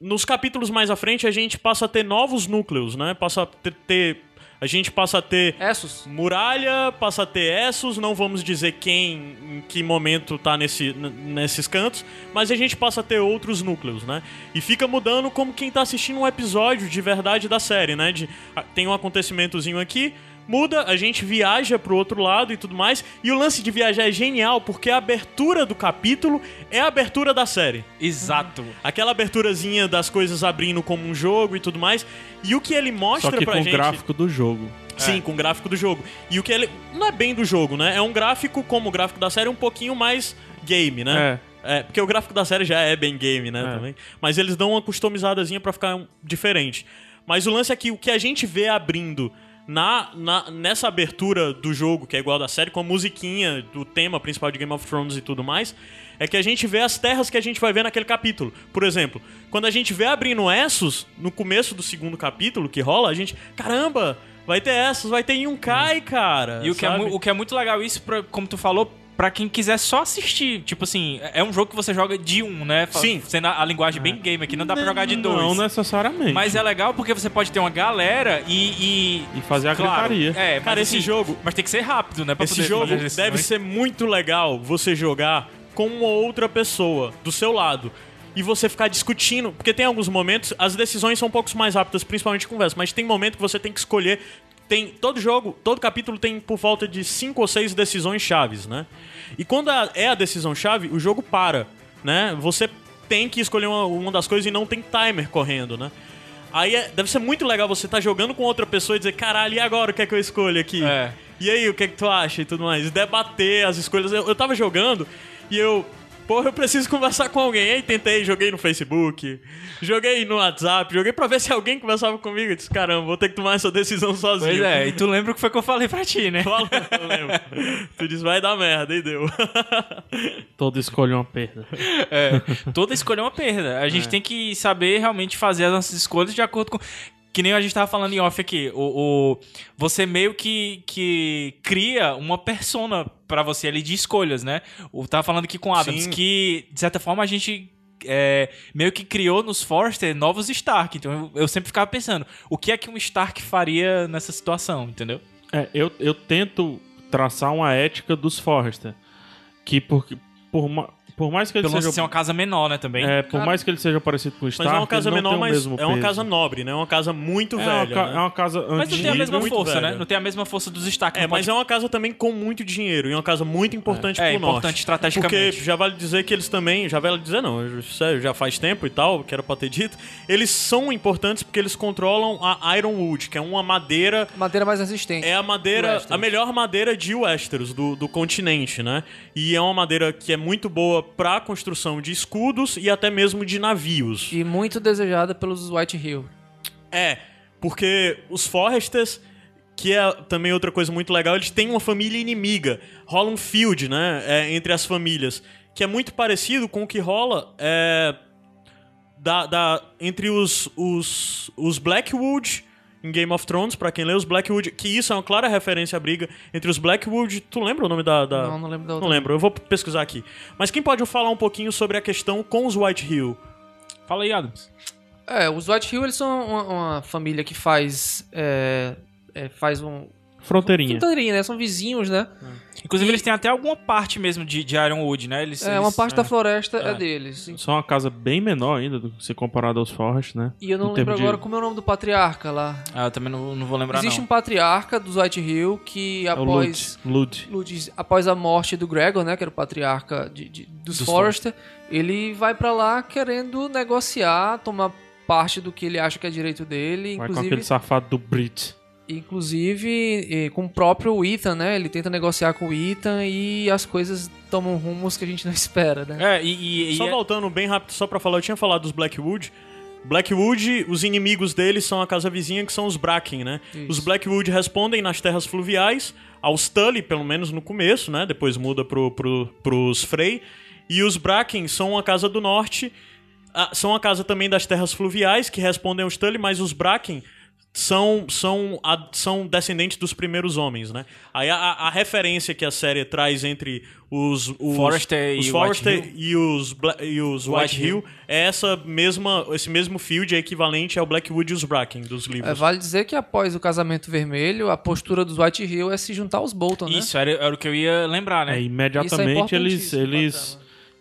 Nos capítulos mais à frente, a gente passa a ter novos núcleos, né? Passa a ter... ter- a gente passa a ter Essos. Muralha, passa a ter Essos, não vamos dizer quem, em que momento tá nesse, nesses cantos, mas a gente passa a ter outros núcleos, né? E fica mudando como quem tá assistindo um episódio de verdade da série, né? De, tem um acontecimentozinho aqui, muda, a gente viaja pro outro lado e tudo mais, e o lance de viajar é genial, porque a abertura do capítulo é a abertura da série. Exato. Aquela aberturazinha das coisas abrindo como um jogo e tudo mais, e o que ele mostra Só que pra com o gente... gráfico do jogo. Sim, com o gráfico do jogo. E o que ele. Não é bem do jogo, né? É um gráfico, como o gráfico da série, um pouquinho mais game, né? É. porque o gráfico da série já é bem game, né? É. Também. Mas eles dão uma customizadazinha pra ficar um- diferente. Mas o lance é que o que a gente vê abrindo na, na- nessa abertura do jogo, que é igual da série, com a musiquinha do tema principal de Game of Thrones e tudo mais, é que a gente vê as terras que a gente vai ver naquele capítulo. Por exemplo, quando a gente vê abrindo Essos, no começo do segundo capítulo que rola, a gente. Caramba! Vai ter Essos, vai ter Yunkai, cara! E o que, é, o que é muito legal isso, como tu falou, pra quem quiser só assistir. Tipo assim, é um jogo que você joga de um, né? Sim. Sendo a, a linguagem bem game aqui, não dá pra jogar de dois. Não necessariamente. Mas é legal porque você pode ter uma galera e. E fazer a claro, gritaria. É, mas Cara, esse assim, jogo- Mas tem que ser rápido, né? Pra Esse poder jogo deve ser muito legal você jogar com uma outra pessoa do seu lado. E você ficar discutindo, porque tem alguns momentos, as decisões são um pouco mais rápidas, principalmente conversa, mas tem momento que você tem que escolher. Tem, todo jogo, todo capítulo tem por volta de cinco ou seis decisões chaves, né? E quando a- é a decisão chave, o jogo para, né? Você tem que escolher uma, uma das coisas e não tem timer correndo, né? Aí é- deve ser muito legal você estar jogando com outra pessoa e dizer, caralho, e agora o que é que eu escolho aqui? É. E aí, o que é que tu acha e tudo mais? Debater as escolhas. Eu, eu tava jogando e eu. Porra, eu preciso conversar com alguém. Aí tentei, joguei no Facebook, joguei no WhatsApp, joguei pra ver se alguém conversava comigo. Eu disse, caramba, vou ter que tomar essa decisão sozinho. Pois é, e tu lembra o que foi que eu falei pra ti, né? Fala, eu lembro. tu disse, vai dar merda, e deu. Todo escolhe uma perda. É, toda escolha é uma perda. A gente tem que saber realmente fazer as nossas escolhas de acordo com. Que nem a gente tava falando em off aqui. O, o- você meio que, que cria uma persona pra você ali de escolhas, né? O tava falando aqui com o Adams Sim. que, de certa forma, a gente. é, meio que criou nos Forrester novos Stark. Então eu, eu sempre ficava pensando, o que é que um Stark faria nessa situação, entendeu? É, eu, eu tento traçar uma ética dos Forrester. Que por, por ma- Por mais que ele Pelo seja. ser uma casa menor, né, também. É, por Cara- mais que ele seja parecido com o Mas Stark, é uma casa menor, mas mesmo é uma peso. casa nobre, né? É uma casa muito É uma, velha. ca- né? é uma casa antiga. Mas não tem a mesma força, velha. né? Não tem a mesma força dos destaques. É, mas pode- é uma casa também com muito dinheiro e é uma casa muito importante É, pro é importante norte. estrategicamente. Porque já vale dizer que eles também, já vale dizer não, sério, já faz tempo e tal, que era pra ter dito, eles são importantes porque eles controlam a Ironwood, que é uma madeira Madeira mais resistente. é a madeira, a melhor madeira de Westeros, do, do continente, né? E é uma madeira que é muito boa pra construção de escudos e até mesmo de navios. E muito desejada pelos White Hill. É, porque os Forresters, que é também outra coisa muito legal, eles têm uma família inimiga. Rola um field, né, é, entre as famílias, que é muito parecido com o que rola é, da, da- entre os, os, os Blackwood em Game of Thrones, pra quem lê os Blackwood, que isso é uma clara referência à briga entre os Blackwood. Tu lembra o nome da. da- Não, não lembro da Não outra. lembro, eu vou pesquisar aqui. Mas quem pode falar um pouquinho sobre a questão com os White Hill? Fala aí, Adams. É, os White Hill, eles são uma, uma família que faz... É, é, faz um... Fronteirinha. Fronteirinha, né? São vizinhos, né? Inclusive, eles têm até alguma parte mesmo de, de Ironwood, né? Eles, É, eles- uma parte da floresta é, É. deles. Só uma casa bem menor ainda, do que se comparado aos Forrest, né? E eu não Em lembro termos de- agora como é o nome do patriarca lá. Ah, eu também não, não vou lembrar, Existe não. um patriarca dos White Hill que É após... Lud. Lud. Após a morte do Gregor, né, que era o patriarca de, de- dos, Dos Forrester, ele vai pra lá querendo negociar, tomar parte do que ele acha que é direito dele, Vai com inclusive, aquele safado do Brit. Inclusive com o próprio Ethan, né? Ele tenta negociar com o Ethan e as coisas tomam rumos que a gente não [laughs] espera, né? É, e... e- e Só é- voltando bem rápido, só pra falar, eu tinha falado dos Blackwood. Blackwood, os inimigos deles são a casa vizinha, que são os Bracken, né? Isso. Os Blackwood respondem nas terras fluviais, aos Tully, pelo menos no começo, né? Depois muda pro, pro, pros Frey. E os Bracken são a casa do norte, ah, são a casa também das terras fluviais, que respondem aos Tully, mas os Bracken são, são, a- são descendentes dos primeiros homens, né? Aí a, a- referência que a série traz entre os, os Forrester os e Forrester White e os, Bla- e os White, White Hill, Hill. é essa mesma, esse mesmo field é equivalente ao Blackwood e os Bracken dos É, livros. vale dizer que após o casamento vermelho, a postura dos White Hill é se juntar aos Bolton, né? Isso, era, era o que eu ia lembrar, né? É, Isso é imediatamente eles, eles,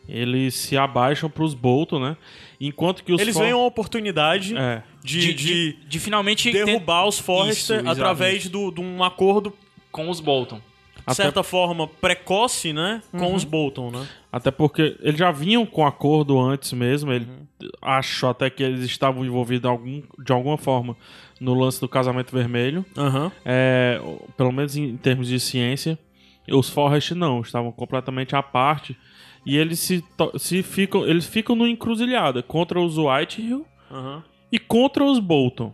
eles se abaixam pros Bolton, né? Enquanto que os Eles veem uma oportunidade É. de, de, de de, de finalmente derrubar os Forrester Isso, através do- de um acordo, ter- com os Bolton. de Até- certa forma, precoce, né? Com os Bolton, né? Até porque eles já vinham com acordo antes mesmo. Ele Uhum. acho até que eles estavam envolvidos de, algum, de alguma forma no lance do casamento vermelho. Aham. É, pelo menos em termos de ciência. Os Forrest não, estavam completamente à parte. E eles se, se ficam, eles ficam no encruzilhada contra os White Hill Aham. E contra os Bolton.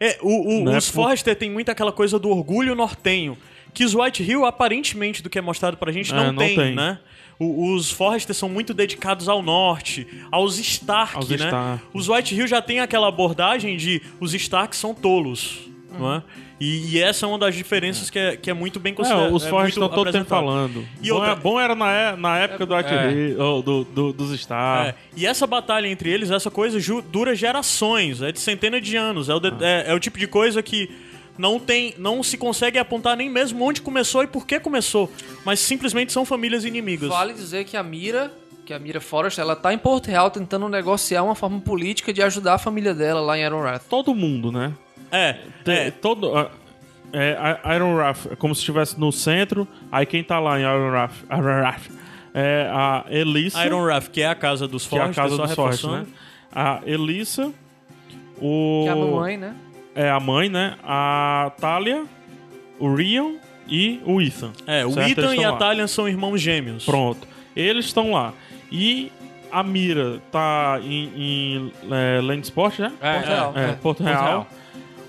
É, o, o- Né, os Forrester tem muito aquela coisa do orgulho nortenho. Que os White Hill, aparentemente, do que é mostrado pra gente, É, não, não tem, tem. né? O- os Forrester são muito dedicados ao norte, aos Stark, Aos né? Stark. Os White Hill já tem aquela abordagem de os Stark são tolos, não é? E, e essa é uma das diferenças que, é, que é muito bem É, considerada. os Forrest estão todo tempo falando. E bom, outra- é- bom era na, é- na época do White É. Do, do- dos Stark. É, e essa batalha entre eles, essa coisa ju- dura gerações, é de centenas de anos. É o, de- Ah. é- é o tipo de coisa que não tem, não se consegue apontar nem mesmo onde começou e por que começou, mas simplesmente são famílias inimigas. Vale dizer que a Mira, que a Mira Forrest, ela tá em Porto Real tentando negociar uma forma política de ajudar a família dela lá em Ironrath. Todo mundo, né? É, Tem- é, todo, a- é, Iron Wrath é como se estivesse no centro. Aí quem tá lá em Iron Wrath, Iron Wrath é a Elissa, Iron Wrath, que é a casa dos que é a Forrest, casa dos Forrest, né? A Elissa, o Que é a mamãe, né? é a mãe, né? A Talia, o Rion e o Ethan. É, o Certo, Ethan e a lá. Talion são irmãos gêmeos. Pronto. Eles estão lá. E a Mira tá em, em é, Landsport, né? É, Porto Real. É, É, Porto Real.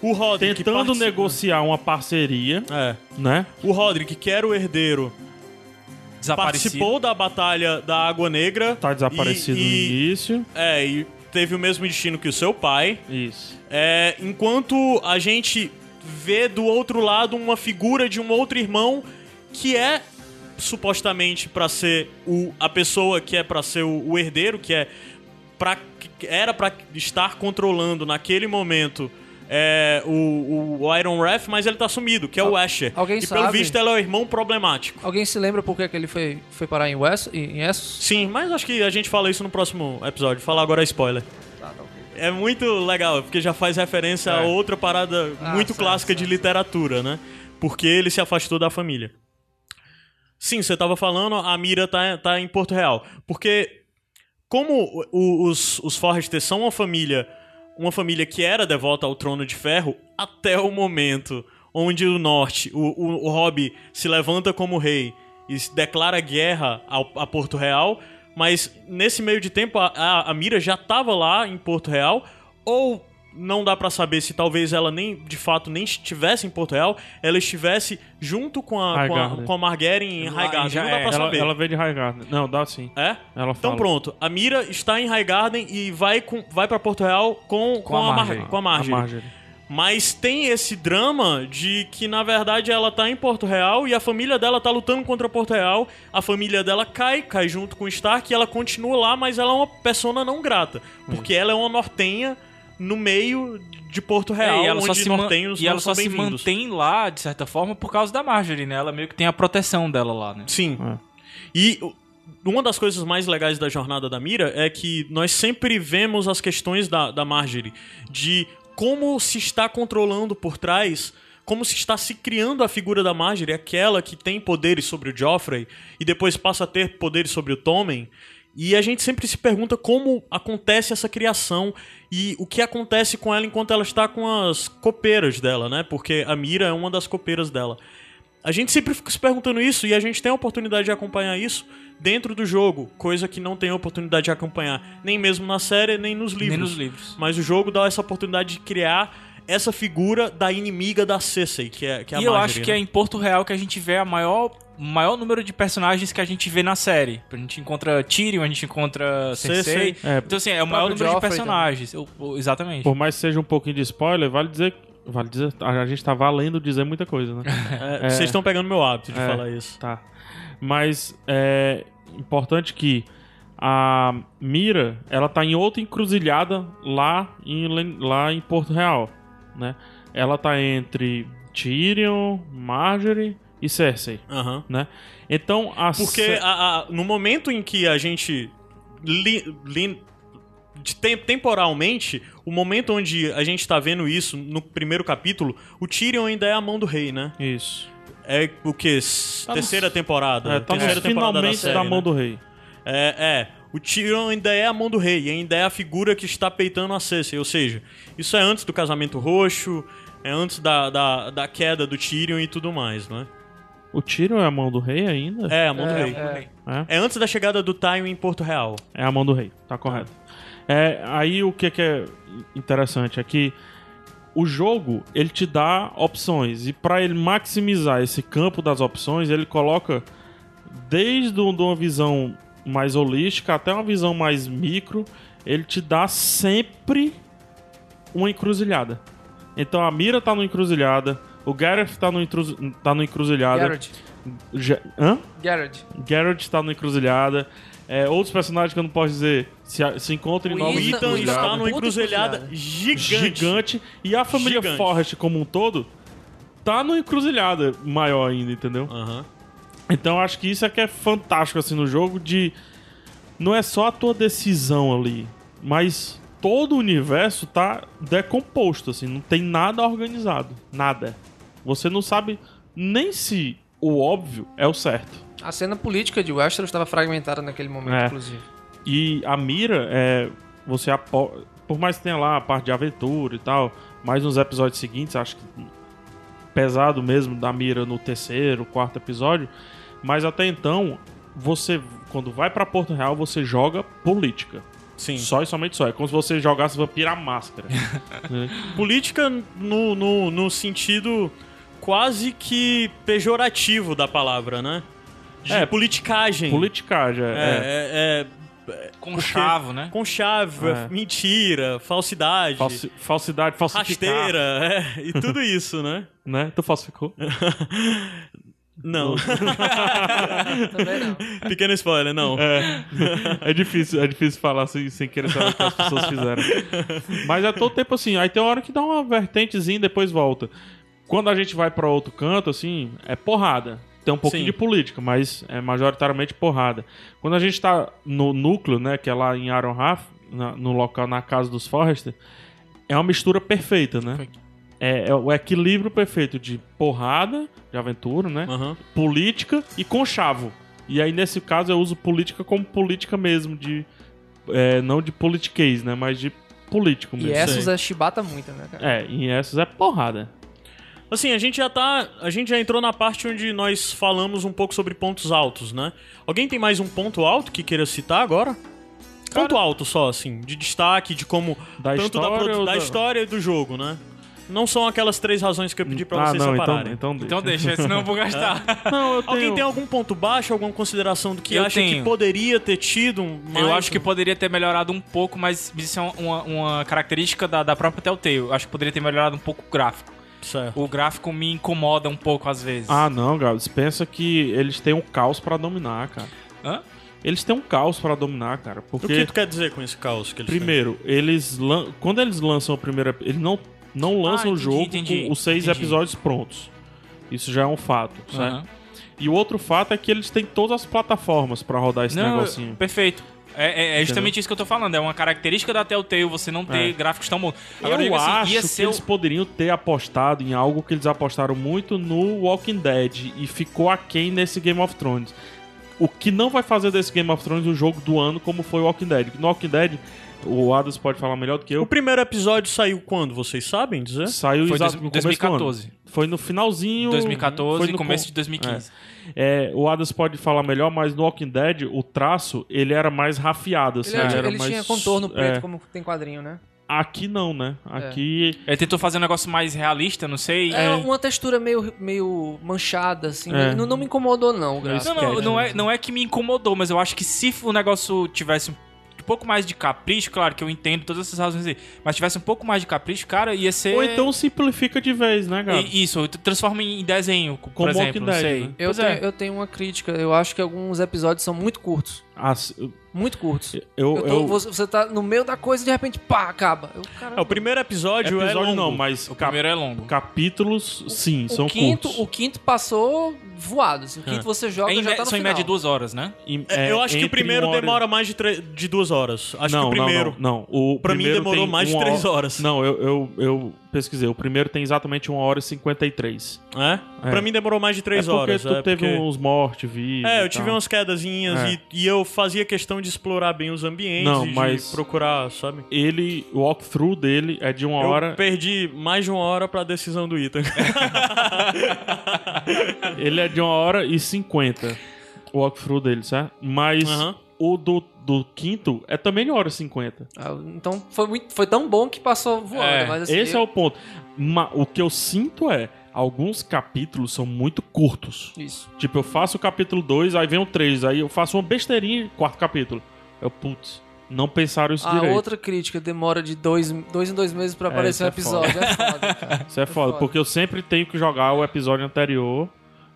O Roderick Tentando participa- negociar uma parceria, É. né? O Roderick, que era o herdeiro, participou da batalha da Água Negra. Tá desaparecido e, no e- início. É, e teve o mesmo destino que o seu pai. Isso. É, enquanto a gente vê do outro lado uma figura de um outro irmão que é supostamente pra ser o, a pessoa que é pra ser o, o herdeiro, que é que era pra estar controlando naquele momento é, o, o Iron Wrath, mas ele tá sumido, que é o Asher. alguém e pelo sabe? visto ele é o irmão problemático. Alguém se lembra por que, que ele foi, foi parar em, West, em Essos? Sim, mas acho que a gente fala isso no próximo episódio. Falar agora é spoiler. É muito legal, porque já faz referência a outra parada Ah, muito certo, clássica de literatura, né? Porque ele se afastou da família. Sim, você tava falando, a mira tá, tá em Porto Real. Porque como os, os Forrester são uma família, uma família que era devota ao trono de ferro até o momento onde o norte, o, o, o Robb se levanta como rei e declara guerra ao, a Porto Real, mas nesse meio de tempo a, a, a Mira já estava lá em Porto Real, ou não dá pra saber se talvez ela nem de fato nem estivesse em Porto Real, ela estivesse junto com a, com a, com a Margaery em Highgarden, não dá é. pra Ela, saber. ela veio de Highgarden. Não, dá sim. É? Ela Então fala. pronto, a Mira está em Highgarden e vai, com, vai pra Porto Real com, com, a a, Mar- com a A Marjorie. Marjorie. Mas tem esse drama de que, na verdade, ela tá em Porto Real e a família dela tá lutando contra Porto Real. A família dela cai, cai junto com o Stark e ela continua lá, mas ela é uma persona não grata. Porque ela é uma nortenha no meio de Porto Real, É, e ela só onde se, man- nortenhos e ela só se mantém lá, de certa forma, por causa da Marjorie, né? Ela meio que tem a proteção dela lá, né? Sim. É. E uma das coisas mais legais da jornada da Mira é que nós sempre vemos as questões da, da Marjorie, de como se está controlando por trás, como se está se criando a figura da Marjorie, aquela que tem poderes sobre o Joffrey e depois passa a ter poderes sobre o Tommen. E a gente sempre se pergunta como acontece essa criação e o que acontece com ela enquanto ela está com as copeiras dela, né? Porque a Mira é uma das copeiras dela. A gente sempre fica se perguntando isso e a gente tem a oportunidade de acompanhar isso dentro do jogo, coisa que não tem a oportunidade de acompanhar nem mesmo na série, nem nos livros. Nem nos livros. Mas o jogo dá essa oportunidade de criar essa figura da inimiga da Cersei, que é, que é a e eu Marjorie, acho que né? é em Porto Real que a gente vê a maior maior número de personagens que a gente vê na série. A gente encontra Tyrion, a gente encontra Cersei. Cersei. É, Então, assim, é o maior número de Joffrey personagens. Eu- exatamente. Por mais que seja um pouquinho de spoiler, vale dizer. Vale dizer. A gente tá valendo dizer muita coisa, né? [laughs] É, Vocês estão pegando meu hábito de É. falar isso. Tá. Mas é importante que a Mira, ela tá em outra encruzilhada lá em, lá em Porto Real, né? Ela tá entre Tyrion, Marjorie e Cersei, Aham. né? Então a Porque a- a- no momento em que a gente. Li, li- de tem- temporalmente, o momento onde a gente tá vendo isso no primeiro capítulo, o Tyrion ainda é a mão do rei, né? Isso. É o que? Tá terceira temporada? É, tá nos terceira temporada da finalmente série, da né? mão do rei. É, é. O Tyrion ainda é a mão do rei, ainda é a figura que está peitando a Cersei. Ou seja, isso é antes do casamento roxo, é antes da, da, da queda do Tyrion e tudo mais, né? O Tyrion é a mão do rei ainda? É, a mão do É, rei. é. É? É antes da chegada do Tywin em Porto Real. É a mão do rei, tá correto. É, aí o que, que é interessante é que o jogo ele te dá opções e para ele maximizar esse campo das opções ele coloca desde um- de uma visão mais holística até uma visão mais micro ele te dá sempre uma encruzilhada. Então a Mira tá no encruzilhada, o Gareth tá no, encruz- tá no encruzilhada, Garrett. Ja- Hã? Garrett. Garrett tá no encruzilhada. É, outros personagens que eu não posso dizer se, se encontram em O novos Ethan- está numa encruzilhada encruzilhada. gigante. gigante. E a família Gigante. Forrest como um todo tá no encruzilhada maior ainda, entendeu? Aham. Então eu acho que isso é que é fantástico assim no jogo de não é só a tua decisão ali, mas todo o universo tá decomposto assim, não tem nada organizado, nada. Você não sabe nem se o óbvio é o certo. A cena política de Westeros estava fragmentada naquele momento, É. inclusive. E a mira é. Você apo... Por mais que tenha lá a parte de aventura e tal, mas nos episódios seguintes, acho que pesado mesmo da mira no terceiro, quarto episódio. Mas até então, você, quando vai pra Porto Real, você joga política. Sim. Só e somente só. É como se você jogasse Vampira Máscara. [laughs] né? Política no, no, no sentido quase que pejorativo da palavra, né? De É, politicagem. Politicagem, é. É, é, é, Com chavo, né? com chave, É. mentira, falsidade, Falsi- falsidade, falsificar. rasteira, é, e tudo [laughs] isso, né? Né? Tu falsificou? [laughs] Não. [laughs] Também não. Pequeno spoiler, não. É difícil, é difícil falar sem, sem querer saber o que as pessoas fizeram. Mas é todo tempo assim. Aí tem uma hora que dá uma vertentezinha e depois volta. Quando a gente vai pra outro canto, assim, é porrada. Tem um pouquinho Sim. de política, mas é majoritariamente porrada. Quando a gente tá no núcleo, né, que é lá em Aaron Raff, na- no local, na casa dos Forrester, é uma mistura perfeita, né? É, é o equilíbrio perfeito de porrada, de aventura, né? Aham. política e conchavo. E aí, nesse caso, eu uso política como política mesmo, de. é, não de politiquês, né? Mas de político E mesmo. essas é chibata muito, né, cara? É, em essas é porrada. Assim, a gente já tá. A gente já entrou na parte onde nós falamos um pouco sobre pontos altos, né? Alguém tem mais um ponto alto que queira citar agora? Ponto alto só, assim, de destaque, de como. Da tanto da, história ou da da- história e do jogo, né? Não são aquelas três razões que eu pedi pra ah, vocês não, então, separarem. então deixa. Então deixa, senão eu vou gastar. Não, eu tenho... Alguém tem algum ponto baixo, alguma consideração do que Eu acha que tenho. poderia ter tido mais... Eu acho que poderia ter melhorado um pouco, mas isso é uma, uma característica da, da própria Telltale. Eu acho que poderia ter melhorado um pouco o gráfico. Certo. O gráfico me incomoda um pouco às vezes. Ah, não, Gabs. Pensa que eles têm um caos pra dominar, cara. Hã? Eles têm um caos pra dominar, cara. O Porque, que tu quer dizer com esse caos que eles têm? primeiro, eles lan... quando eles lançam o primeiro. ep- Eles não, não lançam o entendi, jogo entendi, com os seis entendi. episódios prontos. Isso já é um fato, certo? Aham. E o outro fato é que eles têm todas as plataformas pra rodar esse Não, negocinho. perfeito. É, é- é justamente isso que eu tô falando. É uma característica da Telltale você não ter É. gráficos tão bons. eu digo assim, acho que eles poderiam ter apostado em algo que eles apostaram muito no Walking Dead e ficou aquém nesse Game of Thrones. O que não vai fazer desse Game of Thrones o jogo do ano como foi o Walking Dead. No Walking Dead, o Adams pode falar melhor do que O eu. primeiro episódio saiu quando? Vocês sabem dizer? Saiu Foi exato dois- no começo do ano. 2014. Foi no finalzinho. 2014 foi no começo com- de 2015. É, o Adams pode falar melhor, mas no Walking Dead o traço ele era mais rafiado. Assim, Ele, ele era ele mais, tinha contorno preto, é. como tem quadrinho, né? Aqui não, né? Aqui Ele tentou fazer um negócio mais realista, não sei. É, uma textura meio, meio manchada, assim. É. Não, não me incomodou, não, graças Não, não, não é, não é que me incomodou, mas eu acho que se o negócio tivesse pouco mais de capricho, claro que eu entendo todas essas razões aí, mas tivesse um pouco mais de capricho, cara, ia ser. Ou então simplifica de vez, né, cara? Isso, transforma em desenho, por Como exemplo, não sei. né? Eu, Pois tenho, é. eu tenho uma crítica. Eu acho que alguns episódios são muito curtos. As- Muito curtos. eu, Eu tô- eu- você, tá no meio da coisa e de repente, pá, acaba. Eu, É, o primeiro episódio, é episódio longo. não, mas O cap- primeiro é longo. capítulos, sim, o são quinto, curtos. O quinto passou voado. Assim. O quinto você joga É em já tá no são em final. média duas horas, né? Em- É, é, eu acho que o primeiro hora- demora mais de, de duas horas. Acho não, que o primeiro. Não, não, não. O Pra mim demorou mais de três hora- horas. Não, eu, eu, eu pesquisei. O primeiro tem exatamente 1 hora e 53. É? É. Pra mim demorou mais de três é porque horas. tu é teve porque- uns mortes, vivos. É, eu tive umas quedazinhas É. e, e eu fazia questão de explorar bem os ambientes Não, e mas- de procurar, sabe? Ele, o walkthrough dele é de uma Eu hora. perdi mais de uma hora pra decisão do Ethan. [laughs] Ele é de uma hora e 50. O walkthrough dele, certo? Mas Aham. O do, do quinto é também de hora e 50. Ah, Então foi, muito, foi tão bom que passou voando. É, mas, assim, Esse eu- é o ponto. Ma- o que eu sinto é. Alguns capítulos são muito curtos. Isso. Tipo, eu faço o capítulo 2, aí vem o 3, aí eu faço uma besteirinha, quarto capítulo. Eu, putz, não pensaram isso A direito. outra crítica demora de dois, dois em dois meses pra aparecer isso um é episódio. É foda, cara. [laughs] Isso é foda, foda. porque eu sempre tenho que jogar o episódio anterior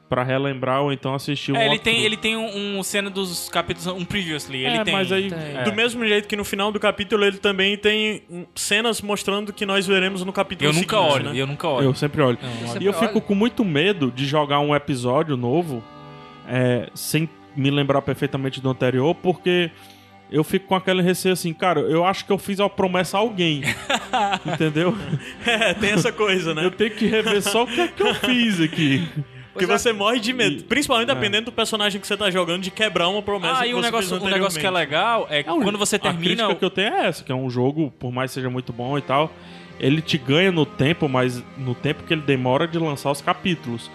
pra relembrar ou então assistir um É, ele tem, ele tem um, um cena dos capítulos, um previously. Ele É, tem. mas aí... Tem. é. Do mesmo jeito que no final do capítulo ele também tem cenas mostrando que nós veremos no capítulo Eu nunca seguinte, olho, né? eu nunca olho. Eu sempre olho. Não, Eu olha. E sempre eu fico olho. com muito medo de jogar um episódio novo é, sem me lembrar perfeitamente do anterior, porque eu fico com aquele receio assim, cara, eu acho que eu fiz uma promessa a alguém. [laughs] entendeu? É, tem essa coisa, né? Eu tenho que rever só o que é que eu fiz aqui. [laughs] Porque é. você morre de medo. E- Principalmente é. dependendo do personagem que você tá jogando, de quebrar uma promessa Ah, que e um você negócio, um negócio que é legal é que É um- quando você A termina. crítica que eu tenho é essa, que é um jogo, por mais que seja muito bom e tal, ele te ganha no tempo, mas no tempo que ele demora de lançar os capítulos.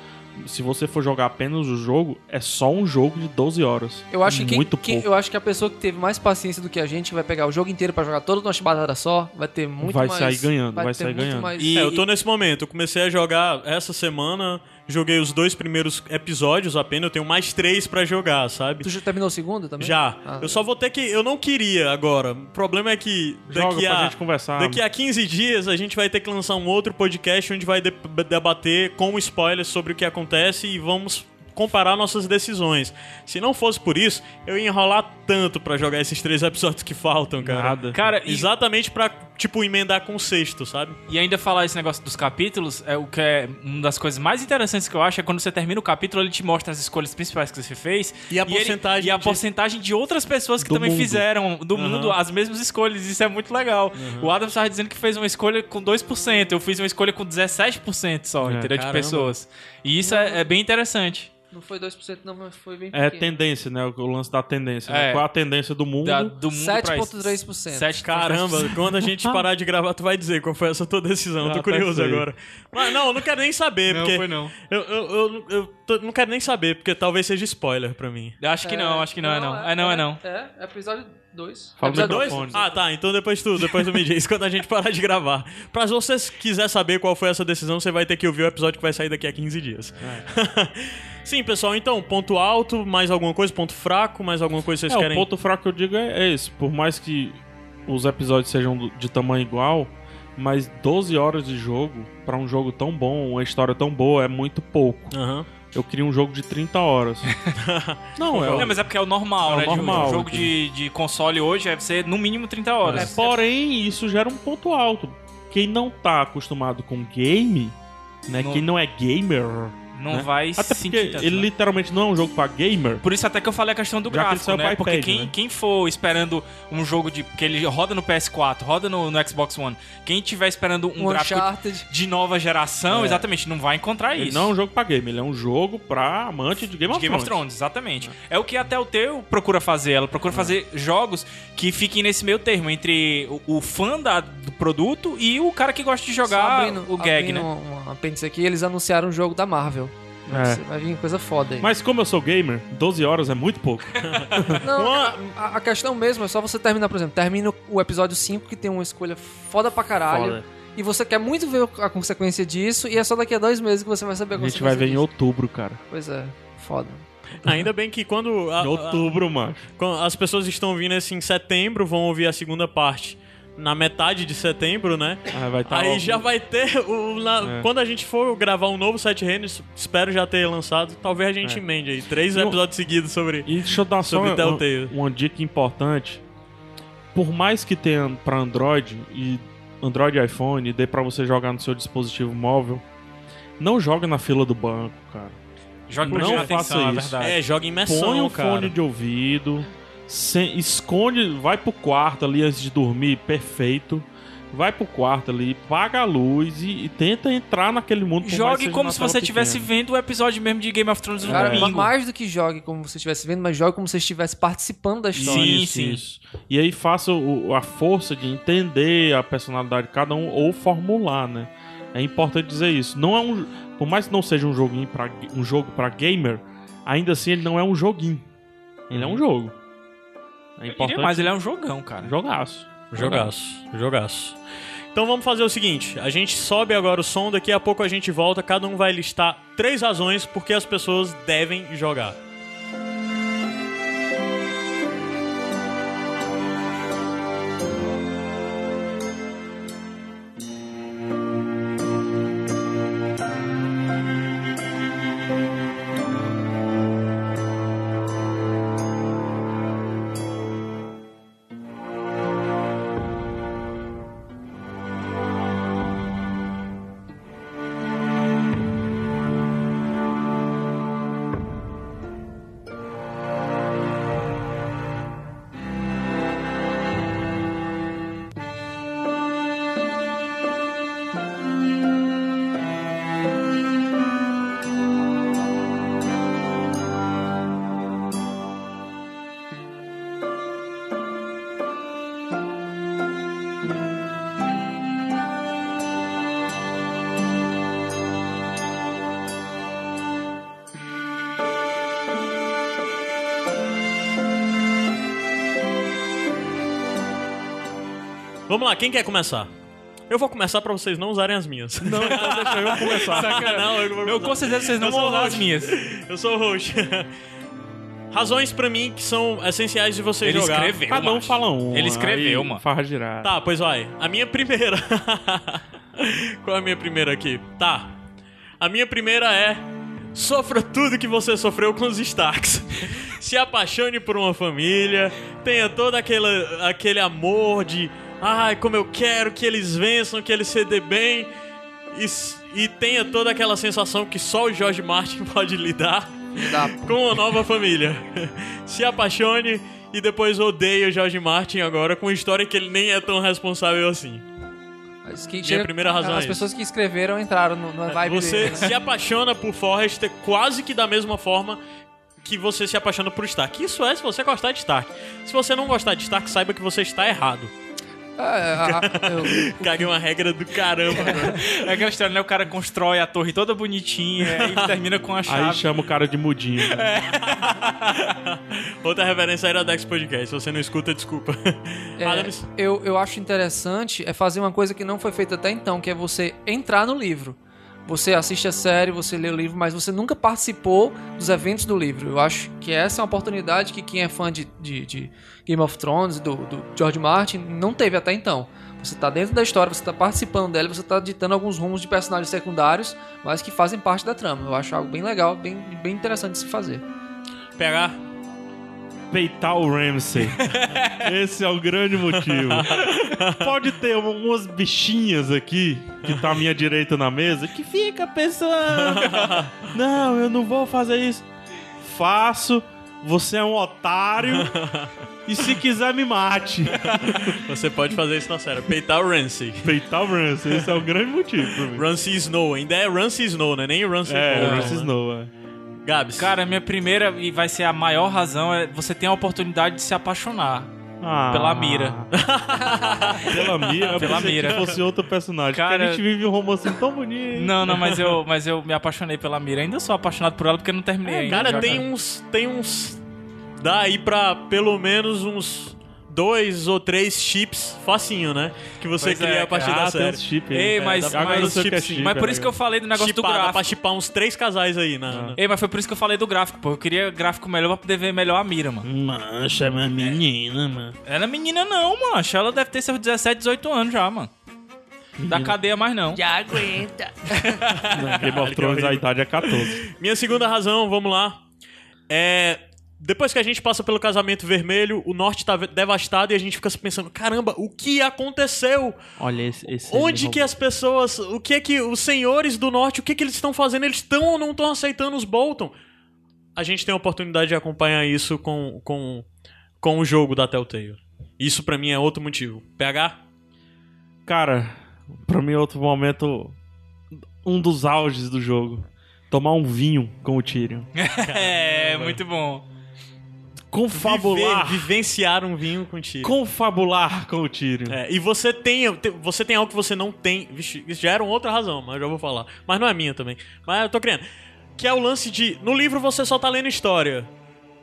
Se você for jogar apenas o jogo, é só um jogo de 12 horas. Eu acho, que muito quem- pouco. eu acho que a pessoa que teve mais paciência do que a gente, que vai pegar o jogo inteiro pra jogar toda uma chibatada só, vai ter muito Vai mais... sair ganhando, vai ter sair muito ganhando. mais- E- É, eu tô nesse momento. Eu comecei a jogar essa semana, joguei os dois primeiros episódios apenas. Eu tenho mais três pra jogar, sabe? Tu já terminou o segundo também? Já. Ah, eu só vou ter que. Eu não queria agora. O problema é que Joga daqui pra a. gente conversar. Daqui a 15 dias a gente vai ter que lançar um outro podcast onde vai de- debater com spoilers sobre o que acontece e vamos comparar nossas decisões. Se não fosse por isso, eu ia enrolar tanto pra jogar esses três episódios que faltam, cara. Nada. Cara, e, Exatamente pra, tipo, emendar com o sexto, sabe? e ainda falar esse negócio dos capítulos, é o que é uma das coisas mais interessantes que eu acho é quando você termina o capítulo, ele te mostra as escolhas principais que você fez. E a ele- porcentagem e a de- porcentagem de outras pessoas que Do também mundo. fizeram do mundo as mesmas escolhas. Isso é muito legal. O Adam estava dizendo que fez uma escolha com 2%, eu fiz uma escolha com 17% só, É. entendeu? De Caramba. pessoas. E isso é, é bem interessante. Não foi 2% não, mas foi bem É pequeno. tendência, né? O lance da tendência. né? É. Qual a tendência do mundo? Da- do mundo pra isso. 7,3%. 7,3%. Caramba, quando a gente parar de gravar, tu vai dizer qual foi essa tua decisão. Eu tô até curioso agora. Mas não, eu não quero nem saber, Não, porque. foi não. Eu, eu, eu, eu tô- não quero nem saber, porque talvez seja spoiler pra mim. Eu Acho que não, acho que não, é não. É não, é não. É, é episódio 2. Fala episódio microfone. Ah, tá. Então depois tu, depois tu me diz [laughs] quando a gente parar de gravar. Pra se você quiser saber qual foi essa decisão, você vai ter que ouvir o episódio que vai sair daqui a 15 dias. [laughs] Sim, pessoal, então, ponto alto, mais alguma coisa, ponto fraco, mais alguma coisa que vocês É, querem. o ponto fraco que eu digo é, é esse. Por mais que os episódios sejam de tamanho igual, mas 12 horas de jogo, pra um jogo tão bom, uma história tão boa, é muito pouco. Aham. Eu queria um jogo de 30 horas. [laughs] Não, é, Não, mas é porque é o normal, É o né? um normal, jogo de, de console hoje é ser no mínimo 30 horas. É, porém, isso gera um ponto alto. Quem não tá acostumado com game, né? Não- Quem não é gamer, Não né? vai Até sentir porque tanto, ele né? literalmente não é um jogo pra gamer. Por isso até que eu falei a questão do Já que gráfico, saiu né? pro Porque iPad, quem, né? quem for esperando um jogo de que ele roda no PS4, roda no, no Xbox One, quem tiver esperando um Um gráfico Uncharted. de nova geração, exatamente, não vai encontrar Ele isso. não é um jogo pra game, ele é um jogo pra amante de Game, De of, Game of Thrones. Exatamente. É o que a Telltale procura fazer. Ela procura fazer jogos que fiquem nesse meio termo entre o, o fã da- do produto e o cara que gosta de jogar abrindo- o gag, abrindo né? Um, um apêndice aqui, eles anunciaram um jogo da Marvel. É. Vai vir coisa foda aí. Mas como eu sou gamer, 12 horas é muito pouco. [laughs] Não, a, a questão mesmo é só você terminar, por exemplo, termina o episódio 5 que tem uma escolha foda pra caralho. Foda. E você quer muito ver a consequência disso, e é só daqui a dois meses que você vai saber a A gente consequência vai ver em disso. outubro, cara. Pois é, foda. Ainda bem que quando, a- Em outubro, mano. as pessoas estão ouvindo esse em setembro, vão ouvir a segunda parte na metade de setembro, né? Ah, vai tá Aí logo- já vai ter o. na- É. Quando a gente for gravar um novo Sete Reinos, espero já ter lançado. Talvez a gente É. emende aí. Três E um- episódios seguidos sobre. E deixa eu dar só uma, uma dica importante. Por mais que tenha pra Android e Android e iPhone, dê pra você jogar no seu dispositivo móvel, não joga na fila do banco, cara. Joga Não faça atenção, é isso. verdade. É, joga imersão, Põe um cara. fone de ouvido, se- esconde, vai pro quarto ali antes de dormir, perfeito. Vai pro quarto ali, paga a luz e, e tenta entrar naquele mundo. Jogue como se você estivesse vendo o episódio mesmo de Game of Thrones no Cara, domingo. mais do que jogue como você estivesse vendo, mas jogue como se você estivesse participando da história. Sim, Isso, sim. isso. E aí faça o- a força de entender a personalidade de cada um ou formular, né? É importante dizer isso. Não é um, por mais que não seja um joguinho para um jogo para gamer, ainda assim ele não é um joguinho. Ele é um jogo. É importante. Mas ele é um jogão, cara. jogaço. Jogaço, jogaço. Então vamos fazer o seguinte: a gente sobe agora o som, daqui a pouco a gente volta, cada um vai listar três razões porque as pessoas devem jogar. Vamos lá, quem quer começar? Eu vou começar pra vocês não usarem as minhas. Não, então deixa eu [laughs] começar. não, eu vou Eu com certeza vocês não Eu vão usar as minhas. Eu sou o host. [laughs] Razões pra mim que são essenciais de você Ele jogar. escreveu. Cada um macho. fala um. Ele escreveu, aí mano. Farra girar. Tá, pois vai. A minha primeira. [laughs] Qual é a minha primeira aqui? Tá. A minha primeira é Sofra tudo que você sofreu com os Starks. Se apaixone por uma família. Tenha todo aquele, aquele amor de. Ai, como eu quero que eles vençam, que eles se dê bem. E, e tenha toda aquela sensação que só o George Martin [laughs] pode lhe dar Dá. com uma nova família. [laughs] Se apaixone e depois odeie o George Martin agora com uma história que ele nem é tão responsável assim. Mas que Minha primeira razão As é pessoas que escreveram entraram no, na vibe Você dele, né? se apaixona por Forrester quase que da mesma forma que você se apaixona por Stark. Isso é se você gostar de Stark. Se você não gostar de Stark, saiba que você está errado. É, a- a- eu- [laughs] Caguei uma regra do caramba. agora. É aquela história, né? O cara constrói a torre toda bonitinha e termina com a Aí chave. chama o cara de mudinho. É. [laughs] Outra referência era Dex Podcast. Se você não escuta, desculpa. É, Adams, eu, eu acho interessante é fazer uma coisa que não foi feita até então, que é você entrar no livro. Você assiste a série, você lê o livro, mas você nunca participou dos eventos do livro. Eu acho que essa é uma oportunidade que quem é fã de, de- de Game of Thrones, do, do George Martin, não teve até então. Você tá dentro da história, você tá participando dela, você tá ditando alguns rumos de personagens secundários, mas que fazem parte da trama. Eu acho algo bem legal, bem, bem interessante de se fazer. pegar. Peitar o Ramsey. [laughs] Esse é o grande motivo. Pode ter umas bichinhas aqui, que tá à minha direita na mesa, que fica pensando. [laughs] Não, eu não vou fazer isso. Faço. Você é um otário. [laughs] E se quiser, me mate. Você pode fazer isso na série. Peitar o Ramsey. Peitar o Ramsey. Esse é o grande motivo pra mim. Ramsey Snow. Ainda é Ramsey Snow, né? Nem Ramsey É, Bolton, Ramsey né? Snow, é. Gabs. Cara, minha primeira e vai ser a maior razão é você tem a oportunidade de se apaixonar. Ah. Pela mira. [laughs] Pela mira? Eu Pela mira. que fosse outro personagem. Cara- Porque a gente vive um romance tão bonito. Não, não, mas eu, mas eu me apaixonei pela mira. Ainda sou apaixonado por ela porque eu não terminei ainda. Cara, já, tem cara. uns. Tem uns. Dá aí pra pelo menos uns dois ou três chips facinho, né? Que você Pois cria é, a partir Ah, da tem série. chip. Ei, mas, eu mas, que é chip, chip. mas por isso é que eu falei do negócio Chipar, do dá gráfico. pra chipar uns três casais aí na. na- Ei, mas foi por isso que eu falei do gráfico, pô. Eu queria gráfico melhor pra poder ver melhor a mira, mano. Mancha, uma menina, mano. Ela é menina não, mano. Ela deve ter seus 17, 18 anos já, mano. Da cadeia mais não. Já aguenta. Game of Thrones a idade é 14. Minha segunda razão, vamos lá. É. Depois que a gente passa pelo casamento vermelho, o norte tá devastado e a gente fica se pensando: caramba, o que aconteceu? Olha esse. esse Onde que as pessoas. O que é que os senhores do norte, o que é que eles estão fazendo? Eles estão ou não estão aceitando os Bolton? A gente tem a oportunidade de acompanhar isso com, com, com o jogo da Telltale. Isso pra mim é outro motivo. PH? Cara, pra mim, outro momento. Um dos auges do jogo. Tomar um vinho com o Tyrion. [laughs] É, muito bom. Confabular. Viver, vivenciar um vinho contigo. Confabular com o Tyrion. É, e você tem, te- você tem algo que você não tem. Vixe, isso já era uma outra razão, mas eu já vou falar. Mas não é minha também. Mas eu tô criando. Que é o lance de. No livro você só tá lendo história.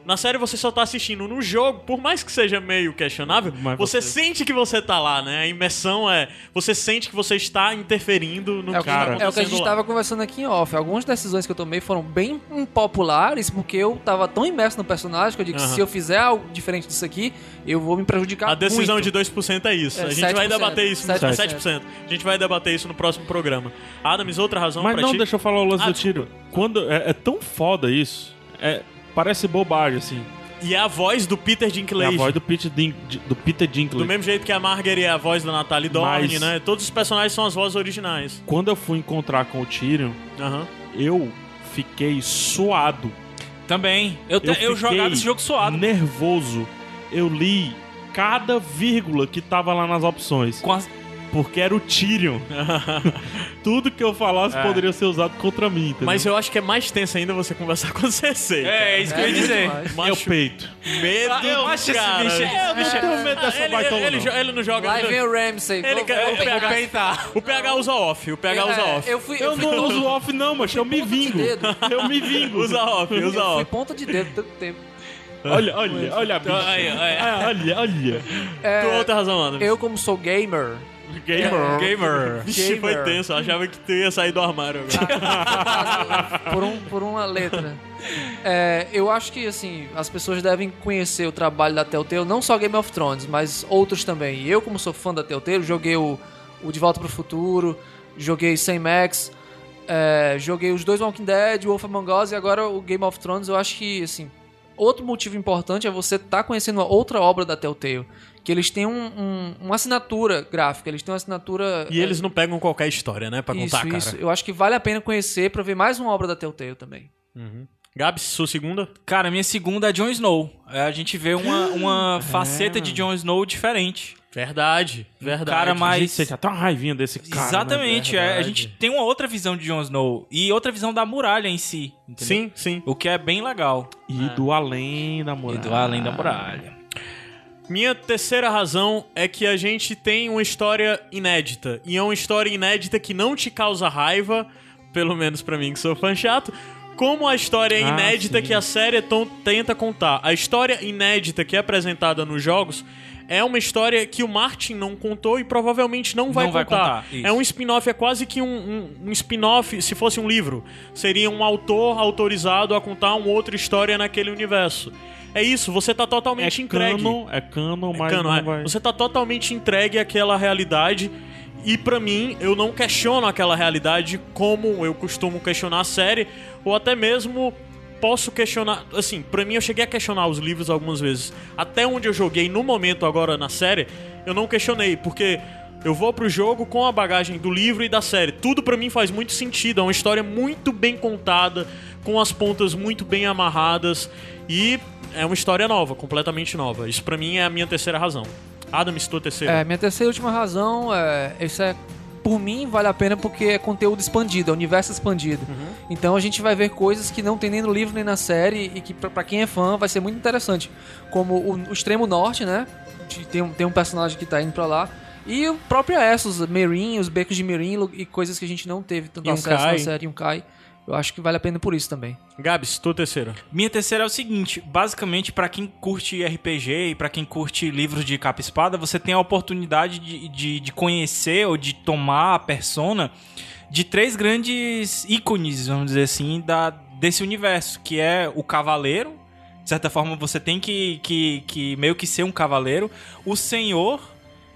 Na série você só tá assistindo. No jogo, por mais que seja meio questionável, Mas você, você- sente que você tá lá, né? A imersão é. Você sente que você está interferindo no É que que, tá Cara. é o que a gente lá. tava conversando aqui em off. Algumas decisões que eu tomei foram bem impopulares, porque eu tava tão imerso no personagem que eu digo que Aham. se eu fizer algo diferente disso aqui, eu vou me prejudicar A decisão muito. de 2% é isso. É, a gente vai 7%. debater isso no 7%. 7%. A gente vai debater isso no próximo programa. Adams, outra razão Mas pra não, ti? deixa eu falar o lance Ah, do Tyrion. Quando, é, é tão foda isso. É, parece bobagem, assim. E é a voz do Peter É Dinklage. a voz do Peter, Din, do Peter Dinklage. Do mesmo jeito que a Margaret é a voz da Natalie Dorn, Mas- né? Todos os personagens são as vozes originais. Quando eu fui encontrar com o Tyrion, eu fiquei suado. Também. Eu, te- Eu, eu, fiquei jogava esse jogo suado. nervoso. Eu li cada vírgula que tava lá nas opções. Com as- Porque era o Tyrion. [laughs] Tudo que eu falasse É. poderia ser usado contra mim, entendeu? Mas eu acho que é mais tenso ainda você conversar [laughs] com o CC. É, é isso que eu ia dizer. mais. eu Macho, peito. medo Ah, eu do acho esse bicho- Eu não tenho medo dessa ele, baitola, ele, não. ele não joga... Lá vem o Ramsey. Ele vou- quer- vou o PH, o PH [laughs] usa off, o PH usa É, off. Eu fui, Eu eu fui não uso off, não, mas eu me vingo. Eu me vingo. Usa off, usa eu fui off. ponta de dedo tanto tempo. Olha, olha, olha a bicha. Aí, aí. Ah, Olha, olha. É, Tu outra razão, Adams. eu, como sou gamer, Gamer. Gamer. Vixe, foi gamer. tenso. Eu achava que tu ia sair do armário agora. [laughs] por, um, por uma letra. É, eu acho que assim as pessoas devem conhecer o trabalho da Telltale, não só Game of Thrones, mas outros também. Eu, como sou fã da Telltale, joguei o, o De Volta para o Futuro, joguei Sem Max. É, joguei os dois Walking Dead, Wolf Among Us e agora o Game of Thrones. Eu acho que, assim, outro motivo importante é você estar conhecendo uma outra obra da Telltale. Que eles têm um- um- uma assinatura gráfica, eles têm uma assinatura. E eles não pegam qualquer história, né? Pra isso, contar, cara. isso. Eu acho que vale a pena conhecer pra ver mais uma obra da Telltale também. Gabs, sua segunda? Cara, minha segunda é Jon Snow. É, a gente vê uma, [gasps] uma faceta de Jon Snow diferente. Verdade, verdade. cara mais- Gente, você tem até uma raivinha desse cara. né? Exatamente. é, a gente tem uma outra visão de Jon Snow e outra visão da muralha em si. Entendeu? Sim, sim. O que é bem legal. E do além da E muralha. do além da muralha. Minha terceira razão é que a gente tem uma história inédita. E é uma história inédita que não te causa raiva, pelo menos pra mim que sou fã chato, como a história Ah, inédita sim. que a série ton- tenta contar. A história inédita que é apresentada nos jogos é uma história que o Martin não contou e provavelmente não vai Não vai contar. contar, isso. é um spin-off, é quase que um, um- um spin-off, se fosse um livro. Seria um autor autorizado a contar uma outra história naquele universo. É isso, você tá É totalmente entregue. canon, é canon, mas Cano, não é. vai... Você tá totalmente entregue àquela realidade. E pra mim, eu não questiono aquela realidade como eu costumo questionar a série, ou até mesmo posso questionar. Assim, pra mim eu cheguei a questionar os livros algumas vezes. Até onde eu joguei no momento agora na série, eu não questionei, porque eu vou pro jogo com a bagagem do livro e da série. Tudo pra mim faz muito sentido, é uma história muito bem contada, com as pontas muito bem amarradas e é uma história nova, completamente nova. Isso pra mim é a minha terceira razão. Adam, estou terceira. É, minha terceira e última razão é. Isso é. Por mim, vale a pena porque é conteúdo expandido, é universo expandido. Então a gente vai ver coisas que não tem nem no livro nem na série e que pra, pra quem é fã vai ser muito interessante. Como o, o Extremo Norte, né? Tem um, tem um personagem que tá indo pra lá. E o próprio Essos, Merin, os becos de Merin e coisas que a gente não teve tanto acesso na série, Yunkai. Eu acho que vale a pena por isso também. Gabs, estou terceira. Minha terceira é o seguinte, basicamente pra quem curte RPG e pra quem curte livros de capa espada, você tem a oportunidade de, de, de conhecer ou de tomar a persona de três grandes ícones, vamos dizer assim, da, desse universo, que é o cavaleiro, de certa forma você tem que, que, que meio que ser um cavaleiro, o senhor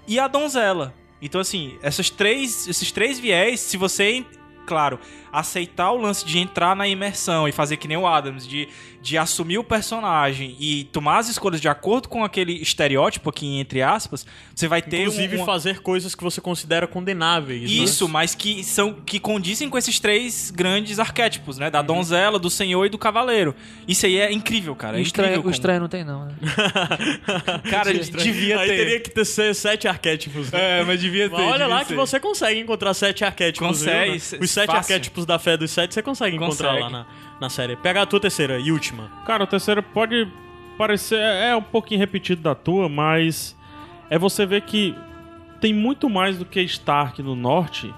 e a donzela. Então assim, essas três, esses três viés, se você claro, aceitar o lance de entrar na imersão e fazer que nem o Adams, de, de assumir o personagem e tomar as escolhas de acordo com aquele estereótipo aqui, entre aspas, você vai ter Inclusive um, uma- fazer coisas que você considera condenáveis. né? isso, mas que são que condizem com esses três grandes arquétipos, né? Da donzela, do senhor e do cavaleiro. Isso aí é incrível, cara. É o, estranho, incrível o como- estranho não tem, não, né? [laughs] Cara, devia Aí ter. teria que ter se- sete arquétipos. né? É, mas devia ter. Mas olha devia lá que ter. você consegue encontrar sete arquétipos. Consegue, viu, né? Os sete fácil. arquétipos da fé dos sete você consegue encontrar Consegue. lá na, na série. Pega a tua terceira e última. Cara, o terceiro pode parecer. É um pouquinho repetido da tua, mas. É você ver que tem muito mais do que Stark no norte.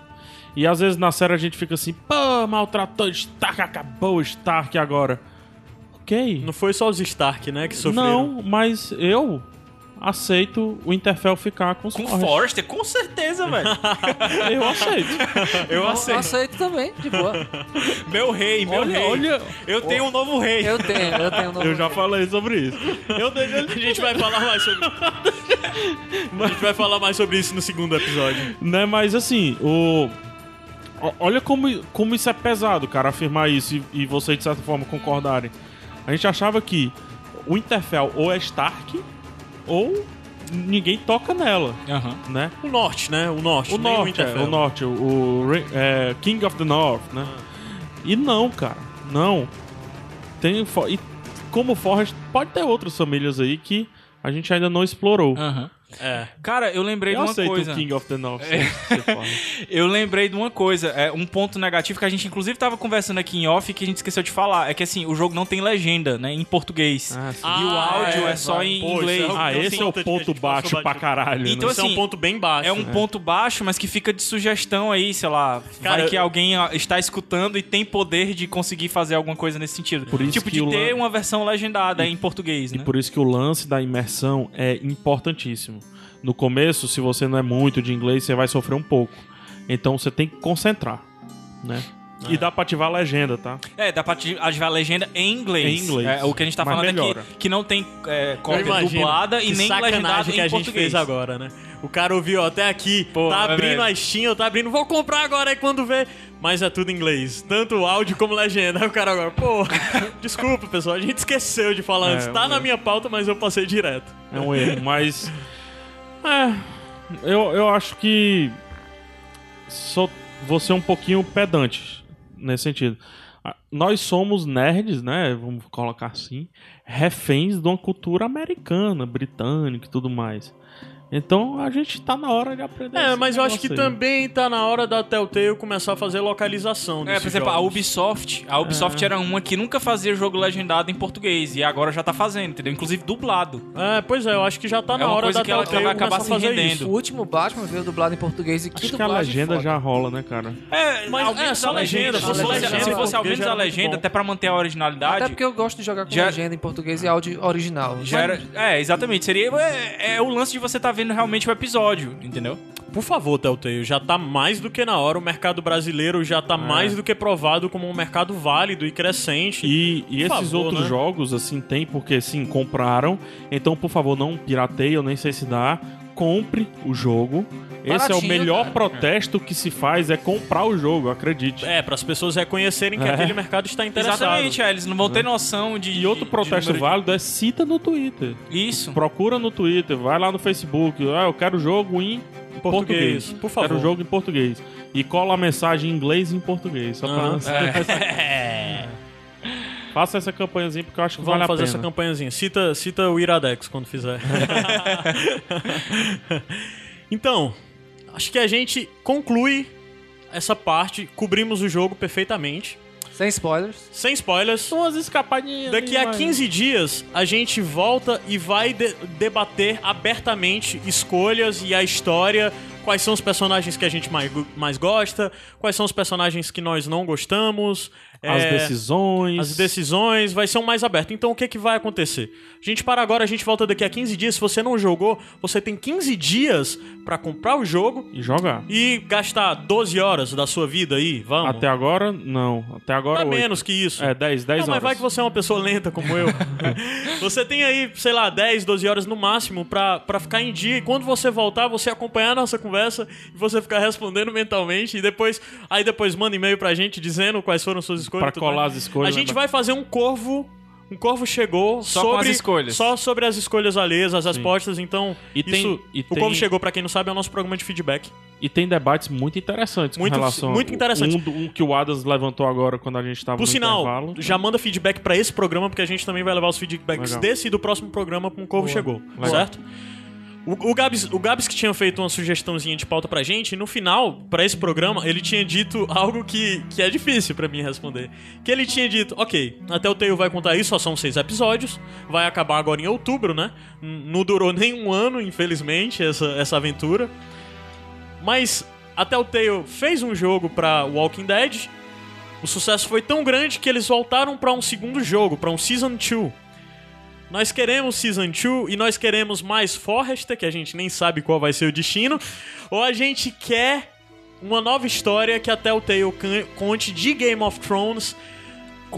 E às vezes na série a gente fica assim, pô, maltratou Stark, acabou Stark agora. Ok. Não foi só os Stark, né, que sofreram. Não, mas eu aceito o Interfell ficar com os Com Forrest. Forrester, com certeza, velho. [laughs] Eu aceito. Eu Eu aceito. aceito também, de boa. [laughs] Meu rei, meu olha, rei. olha, Eu tenho um novo rei. Eu tenho, eu tenho um novo. eu já falei sobre isso. Eu deixo ele A gente vai falar mais sobre [laughs] A gente vai falar mais sobre isso no segundo episódio. Né, mas assim, o. o- Olha como, como isso é pesado, cara, afirmar isso e, e vocês, de certa forma, concordarem. A gente achava que o Interfell ou é Stark ou ninguém toca nela, Aham. né? O norte, né? O norte. O Norte, é, o Norte, o, o é, King of the North, né? E não, cara, não. Tem. E como Forrest, pode ter outras famílias aí que a gente ainda não explorou. Aham. É. Cara, eu lembrei Eu de uma aceito coisa. o King of the North. Forrest. [laughs] Eu lembrei de uma coisa, é um ponto negativo que a gente inclusive tava conversando aqui em off que a gente esqueceu de falar, é que assim, o jogo não tem legenda, né, em português. Ah. E o Ah, áudio é, é, só vai. em Pô, isso inglês. é o- Ah, esse é o ponto baixo pra caralho. né? Então, Esse é um assim, ponto bem baixo. É um ponto baixo, mas que fica de sugestão aí, sei lá. Cara, vai que alguém ó, está escutando e tem poder de conseguir fazer alguma coisa nesse sentido. Por isso tipo, de ter lan- uma versão legendada em português, E né? por isso que o lance da imersão é importantíssimo. No começo, se você não é muito de inglês, você vai sofrer um pouco. Então você tem que concentrar, né? E dá pra ativar a legenda, tá? É, dá pra ati- ativar a legenda em inglês. Em inglês. É, o que a gente tá Mas falando melhora. aqui, que não tem é, cópia dublada e nem sacanagem legendada que em a gente português. fez agora, né? O cara ouviu até aqui, Pô, tá é abrindo a Steam, tá abrindo, vou comprar agora, aí quando vê. Mas é tudo em inglês, tanto áudio como legenda. [laughs] Aí o cara agora, pô, [laughs] desculpa pessoal, a gente esqueceu de falar É, antes. Tá um na erro. minha pauta, mas eu passei direto. É um erro, mas. É. Eu, eu acho que. Só vou ser um pouquinho pedante nesse sentido. Ah, Nós somos nerds, né? Vamos colocar assim. Reféns de uma cultura americana, britânica e tudo mais. Então a gente tá na hora de aprender. É, esse mas eu acho que aí. também tá na hora da Telltale começar a fazer localização É, por exemplo, a jogos. Ubisoft. A Ubisoft era uma que nunca fazia jogo legendado em português. E agora já tá fazendo, entendeu? Inclusive dublado. É, pois é, eu acho que já tá É na uma hora coisa da que ela Telltale vai acabar começar a se fazer rendendo. isso. O último Batman veio dublado em português e que Acho que a legenda foda. já rola, né, cara? É, Mas é, só a legenda. Se fosse, fosse ao menos Já a legenda, até pra manter a originalidade. Até porque eu gosto de jogar com Já- legenda em português e áudio original. Já era, é, exatamente. Seria é, é o lance de você tá vendo realmente o episódio, entendeu? Por favor, Telltale, já tá mais do que na hora. O mercado brasileiro já tá mais do que provado como um mercado válido e crescente. E, e esses favor, outros né? jogos, assim, tem porque, sim, compraram. Então, por favor, não pirateie, eu nem sei se dá. Compre o jogo. Esse é o melhor cara. protesto que se faz, é comprar o jogo, acredite. É, para as pessoas reconhecerem que É. aquele mercado está interessado. Exatamente, é, eles não vão ter noção de. E outro de protesto de- válido é cita no Twitter. Isso. Procura no Twitter, vai lá no Facebook. Ah, eu quero jogo em Português, português. por favor. Quero jogo em português. E cola a mensagem em inglês e em português. Só pra... Aham. [laughs] É. Faça essa campanhazinha porque eu acho que Vamos vale a fazer pena. essa campanhazinha. Cita, cita o Iradex quando fizer. [laughs] então, acho que a gente conclui essa parte, cobrimos o jogo perfeitamente. Sem spoilers. Sem spoilers. Umas escapadinhas. Daqui a mas- 15 dias a gente volta e vai de- debater abertamente escolhas e a história, quais são os personagens que a gente mais, mais gosta, quais são os personagens que nós não gostamos. As é, decisões. As decisões vai ser um mais aberto. Então o que, que vai acontecer? A gente para agora, a gente volta daqui a 15 dias. Se você não jogou, você tem 15 dias pra comprar o jogo E jogar. e gastar 12 horas da sua vida aí. Vamos. Até agora, não. Até agora, oito. menos que isso. É, 10, 10 Não, horas. mas vai que você é uma pessoa lenta como eu. [laughs] você tem aí, sei lá, 10, 12 horas no máximo pra, pra ficar em dia. E quando você voltar, você acompanhar a nossa conversa e você ficar respondendo mentalmente. E depois, aí depois manda e-mail pra gente dizendo quais foram suas escolhas. Pra colar mais. as escolhas, A gente né? vai fazer um corvo. Um corvo chegou Só sobre as escolhas. Só sobre as escolhas alheias, as respostas. Então, E tem- isso. e o tem- corvo chegou, pra quem não sabe, é o nosso programa de feedback. E tem debates muito interessantes Muito- com relação muito interessantes. Um, um que o Adams levantou agora quando a gente tava Por no sinal, intervalo. já manda feedback pra esse programa, porque a gente também vai levar os feedbacks Legal. desse e do próximo programa com o Corvo Chegou, Legal. certo? O, o, Gabs, o Gabs que tinha feito uma sugestãozinha de pauta pra gente, no final, pra esse programa, ele tinha dito algo que, que é difícil pra mim responder. Que ele tinha dito, ok, até o Teio vai contar isso, só são seis episódios, vai acabar agora em outubro, né? Não durou [laughs] nem um ano, infelizmente, essa, essa aventura. Mas a Telltale fez um jogo pra Walking Dead. O sucesso foi tão grande que eles voltaram pra um segundo jogo, pra um Season 2. Nós queremos Season 2 e nós queremos mais Forrester, que a gente nem sabe qual vai ser o destino, ou a gente quer uma nova história que a Telltale can- conte de Game of Thrones,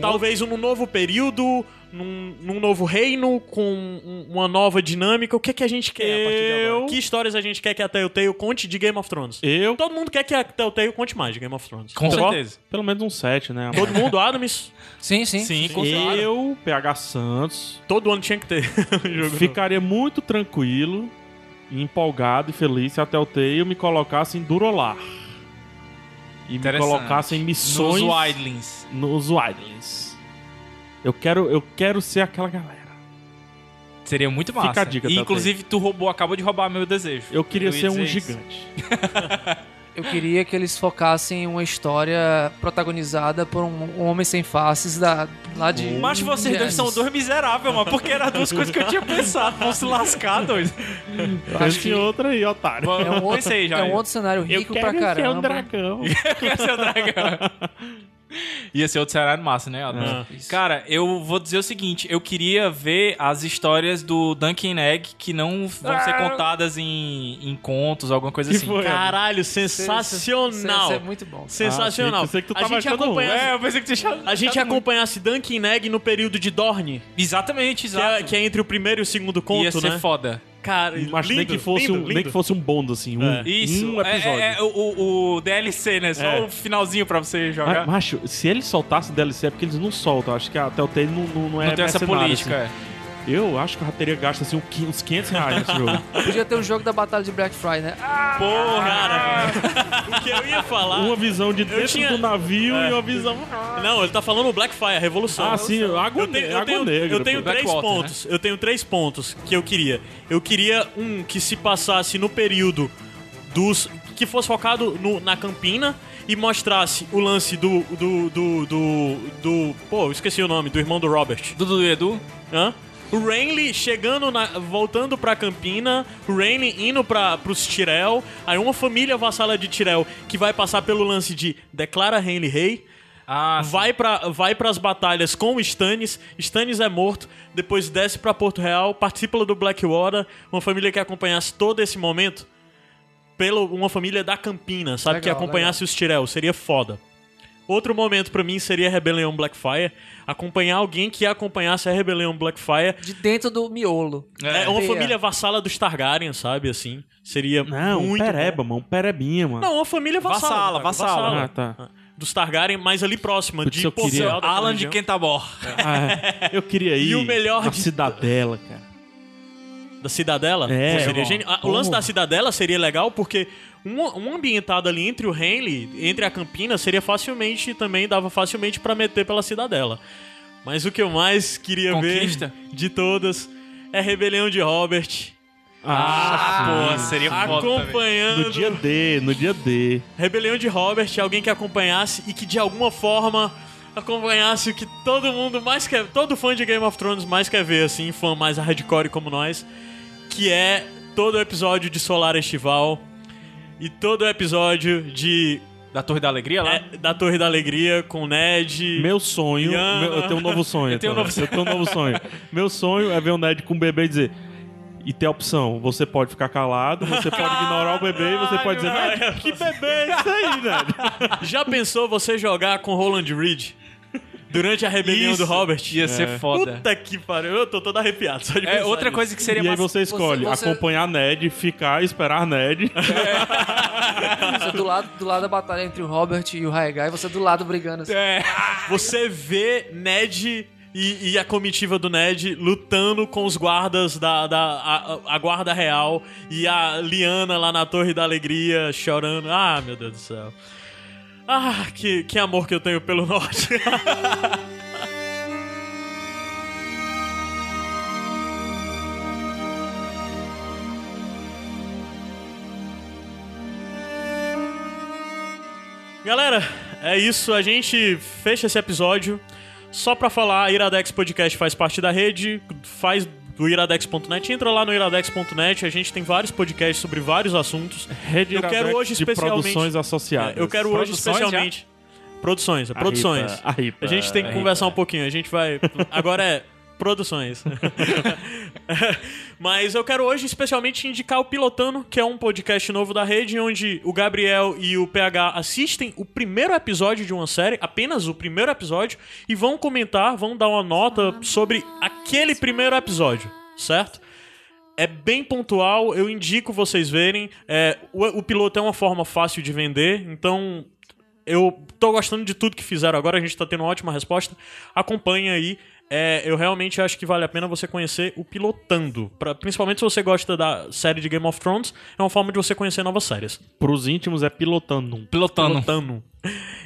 talvez num novo período, num, num novo reino, com um- uma nova dinâmica. O que, é que a gente quer a partir de agora? Eu- Que histórias a gente quer que a Telltale conte de Game of Thrones? Eu, Todo mundo quer que a Telltale conte mais de Game of Thrones. Com Só- certeza. pelo menos um 7, né? Todo mundo, Adams, [laughs] Sim, sim. Sim, certeza. Eu, PH Santos, todo ano tinha que ter [laughs] jogo. ficaria muito tranquilo, empolgado e feliz se a Telltale me colocasse em Durolar. E me Interessante. colocasse em missões Nos Wildlings. nos Wildlands. Eu quero, eu quero ser aquela galera. Seria muito Fica massa. a dica, E, inclusive, tu roubou, acabou de roubar meu desejo. Eu queria ia ser um gigante. [laughs] Eu queria que eles focassem em uma história protagonizada por um, um homem sem faces da, lá de. Mas vocês dois são dois miseráveis, mano. Porque eram duas coisas que eu tinha pensado. Vão se lascar, dois. Eu acho que outra aí, otário. é um outro, Pensei já. é um outro cenário rico pra caramba. [laughs] ser um dragão. Ia ser o dragão. [laughs] Ia ser outro cenário massa, né, Adam? Ah. Cara, eu vou dizer o seguinte: eu queria ver as histórias do Dunkin' Egg que não vão ser contadas em, em contos, alguma coisa Que assim. foi? Caralho, sensacional. Isso é muito bom. Sensacional. Ah, pensei que tu a tava gente achando ruim. acompanhasse, É, eu pensei que você tinha. a gente acompanhasse Dunkin' Egg no período de Dorne, Exatamente, que exato. é, que é entre o primeiro e o segundo conto, Ia ser né? foda. Cara, Mas nem lindo, que fosse lindo, um, nem lindo. que fosse um bônus assim, um, É. Isso, um é- episódio. É, é o, o DLC, né? Só É. o finalzinho pra você jogar. Mas, macho, se eles soltassem DLC é porque eles não soltam. Acho que a Telltale não, não, não é não tem essa política. é. Eu acho que eu teria gasto assim, uns 500 reais nesse jogo. [laughs] Podia ter um jogo da Batalha de Black Friday, né? Ah, Porra, cara. [laughs] o que eu ia falar. Uma visão de dentro tinha- do navio É. e uma visão... Não, ele tá falando o Blackfire, a Revolução. Ah, sim, água, eu tenho, eu tenho, negra. eu tenho três pontos. Eu tenho três pontos que eu queria. Eu queria um que se passasse no período dos. que fosse focado no- na Campina e mostrasse o lance do. do. do. do. do- pô, eu esqueci o nome, do irmão do Robert. Dudu e Edu? Hã? O Rainley chegando na, voltando pra Campina, o Rainley indo pra, pros Tirel, aí uma família vassala de Tirel que vai passar pelo lance de declara Rainley rei, Ah, vai para vai pras batalhas com o Stannis, Stannis é morto, depois desce pra Porto Real, participa do Blackwater, uma família que acompanhasse todo esse momento, pelo uma família da Campina, sabe, Legal, que acompanhasse os Tirel, seria foda. Outro momento pra mim seria a Rebelião Blackfire, acompanhar alguém que acompanhasse a Rebelião Blackfire. de dentro do miolo. É, uma Teia. família vassala dos Targaryen, sabe, assim. Seria Não, um muito pereba, bom. mano. Um perebinha, mano. Não, uma família vassala. Vassala, cara, vassala. Ah, tá. Dos Targaryen, mais ali próxima, Putz, de eu queria- Alan de. Kentabor. Ah, eu queria ir [laughs] E o melhor na de- Cidadela, cara. Da Cidadela? É, Pô, seria genial. Ah, O lance da Cidadela seria legal porque um, um ambientado ali entre o Henley, entre a Campina, seria facilmente, também dava facilmente pra meter pela Cidadela. Mas o que eu mais queria Conquista? ver de todas é a Rebelião de Robert. Ah, pô, seria foda acompanhando No dia D, no dia D. Rebelião de Robert, alguém que acompanhasse e que de alguma forma acompanhasse o que todo mundo mais quer, todo fã de Game of Thrones mais quer ver, assim, fã mais hardcore como nós, que é todo o episódio de Solar Estival e todo o episódio de Da Torre da Alegria lá? é, da Torre da Alegria com Ned. Meu sonho. Meu- eu tenho um novo sonho. [laughs] Eu tenho um novo sonho. Eu tenho um novo sonho. Meu sonho é ver um Ned com um bebê e dizer. E tem a opção, você pode ficar calado, você pode ignorar o bebê e você pode dizer, Ned, que bebê é isso aí, Ned? [laughs] Já pensou você jogar com Roland Reed durante a rebelião Isso. do Robert? Ia ser foda. Puta que pariu, eu tô todo arrepiado só de É, pensar outra nisso. coisa que seria E aí massa- você escolhe você- acompanhar Ned, ficar, esperar Ned. Você do lado, do lado da batalha entre o Robert e o Raegai, você do lado brigando assim. É. Você vê Ned e, e a comitiva do Ned lutando com os guardas da, da a, a guarda real e a Liana lá na Torre da Alegria chorando. Ah, meu Deus do céu. Ah, que, que amor que eu tenho pelo norte. [laughs] Galera, é isso. A gente fecha esse episódio. Só pra falar, a Iradex Podcast faz parte da rede, faz do iradex.net. Entra lá no iradex.net, a gente tem vários podcasts sobre vários assuntos. Rede Eu quero hoje especialmente- produções associadas. É, eu quero hoje Produções especialmente. Produções, é A produções. a ripa, a gente tem que a conversar um pouquinho. A gente vai. [laughs] Agora é produções. [laughs] Mas eu quero hoje especialmente indicar o Pilotando, que é um podcast novo da rede, onde o Gabriel e o PH assistem o primeiro episódio de uma série, apenas o primeiro episódio, e vão comentar, vão dar uma nota sobre aquele primeiro episódio, certo? É bem pontual, eu indico vocês verem. É, o, o piloto é uma forma fácil de vender, então eu tô gostando de tudo que fizeram agora, a gente tá tendo uma ótima resposta. Acompanha aí. É, eu realmente acho que vale a pena você conhecer o Pilotando. Pra- principalmente se você gosta da série de Game of Thrones, é uma forma de você conhecer novas séries. Pros íntimos é pilotando. Pilotando. Pilotando.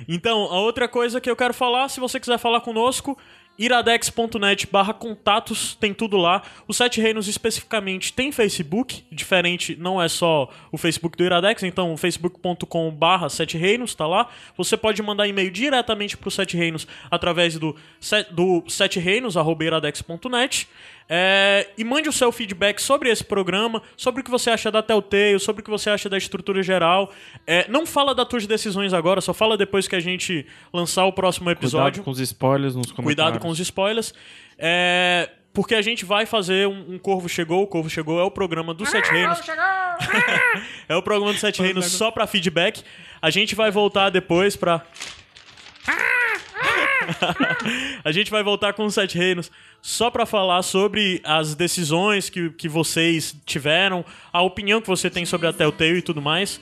Então, a outra coisa que eu quero falar, se você quiser falar conosco, iradex.net barra contatos, tem tudo lá. O Sete Reinos especificamente tem Facebook, diferente, não é só o Facebook do Iradex, então facebook.com barra Sete Reinos, tá lá. Você pode mandar e-mail diretamente pro Sete Reinos através do, do sete reinos, arroba iradex.net. É, e mande o seu feedback sobre esse programa, sobre o que você acha da Telltale, sobre o que você acha da estrutura geral. É, não fala das tuas decisões agora, só fala depois que a gente lançar o próximo episódio. Cuidado com os spoilers nos comentários. Cuidado com os spoilers. É, porque a gente vai fazer um, um Corvo Chegou. O Corvo Chegou é o programa do Sete Reinos. [laughs] é o programa do Sete Reinos só pra feedback. A gente vai voltar depois pra. [laughs] a gente vai voltar com os Sete Reinos só pra falar sobre as decisões que, que vocês tiveram, a opinião que você tem sobre a Telltale e tudo mais.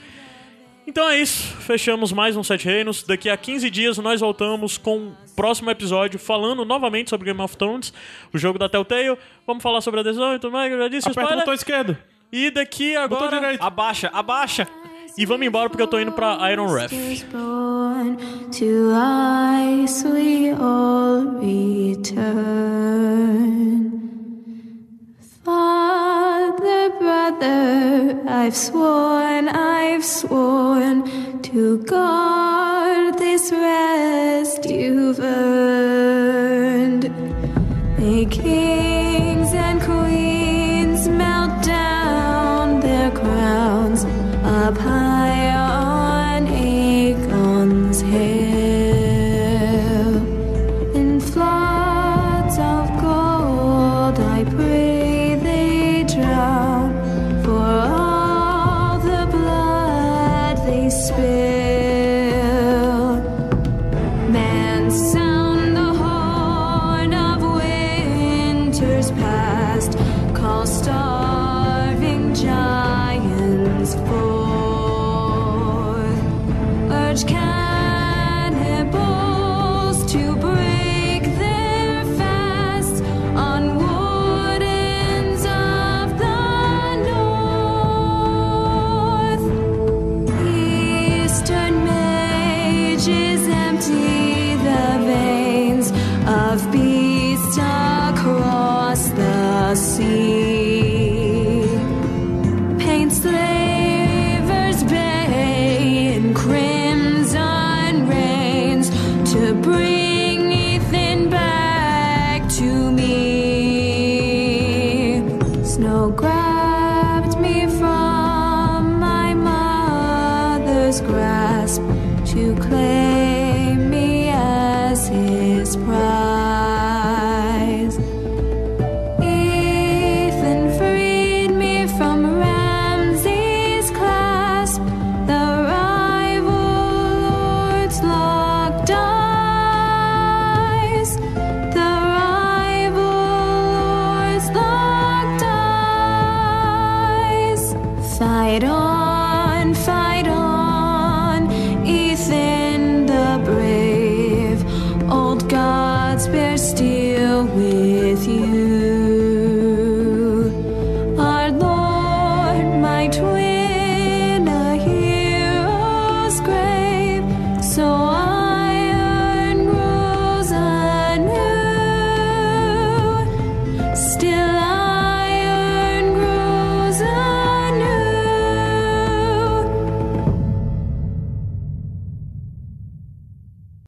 Então é isso, fechamos mais um Sete Reinos. Daqui a 15 dias nós voltamos com o próximo episódio falando novamente sobre Game of Thrones, o jogo da Telltale. Vamos falar sobre a decisão e tudo mais, eu já disse, Aperta o botão esquerdo. E daqui Botão agora... direito. Abaixa, abaixa. E vamos embora porque eu tô indo pra Iron Ref. Father, brother, I've sworn, I've sworn to guard this rest you've earned. May kings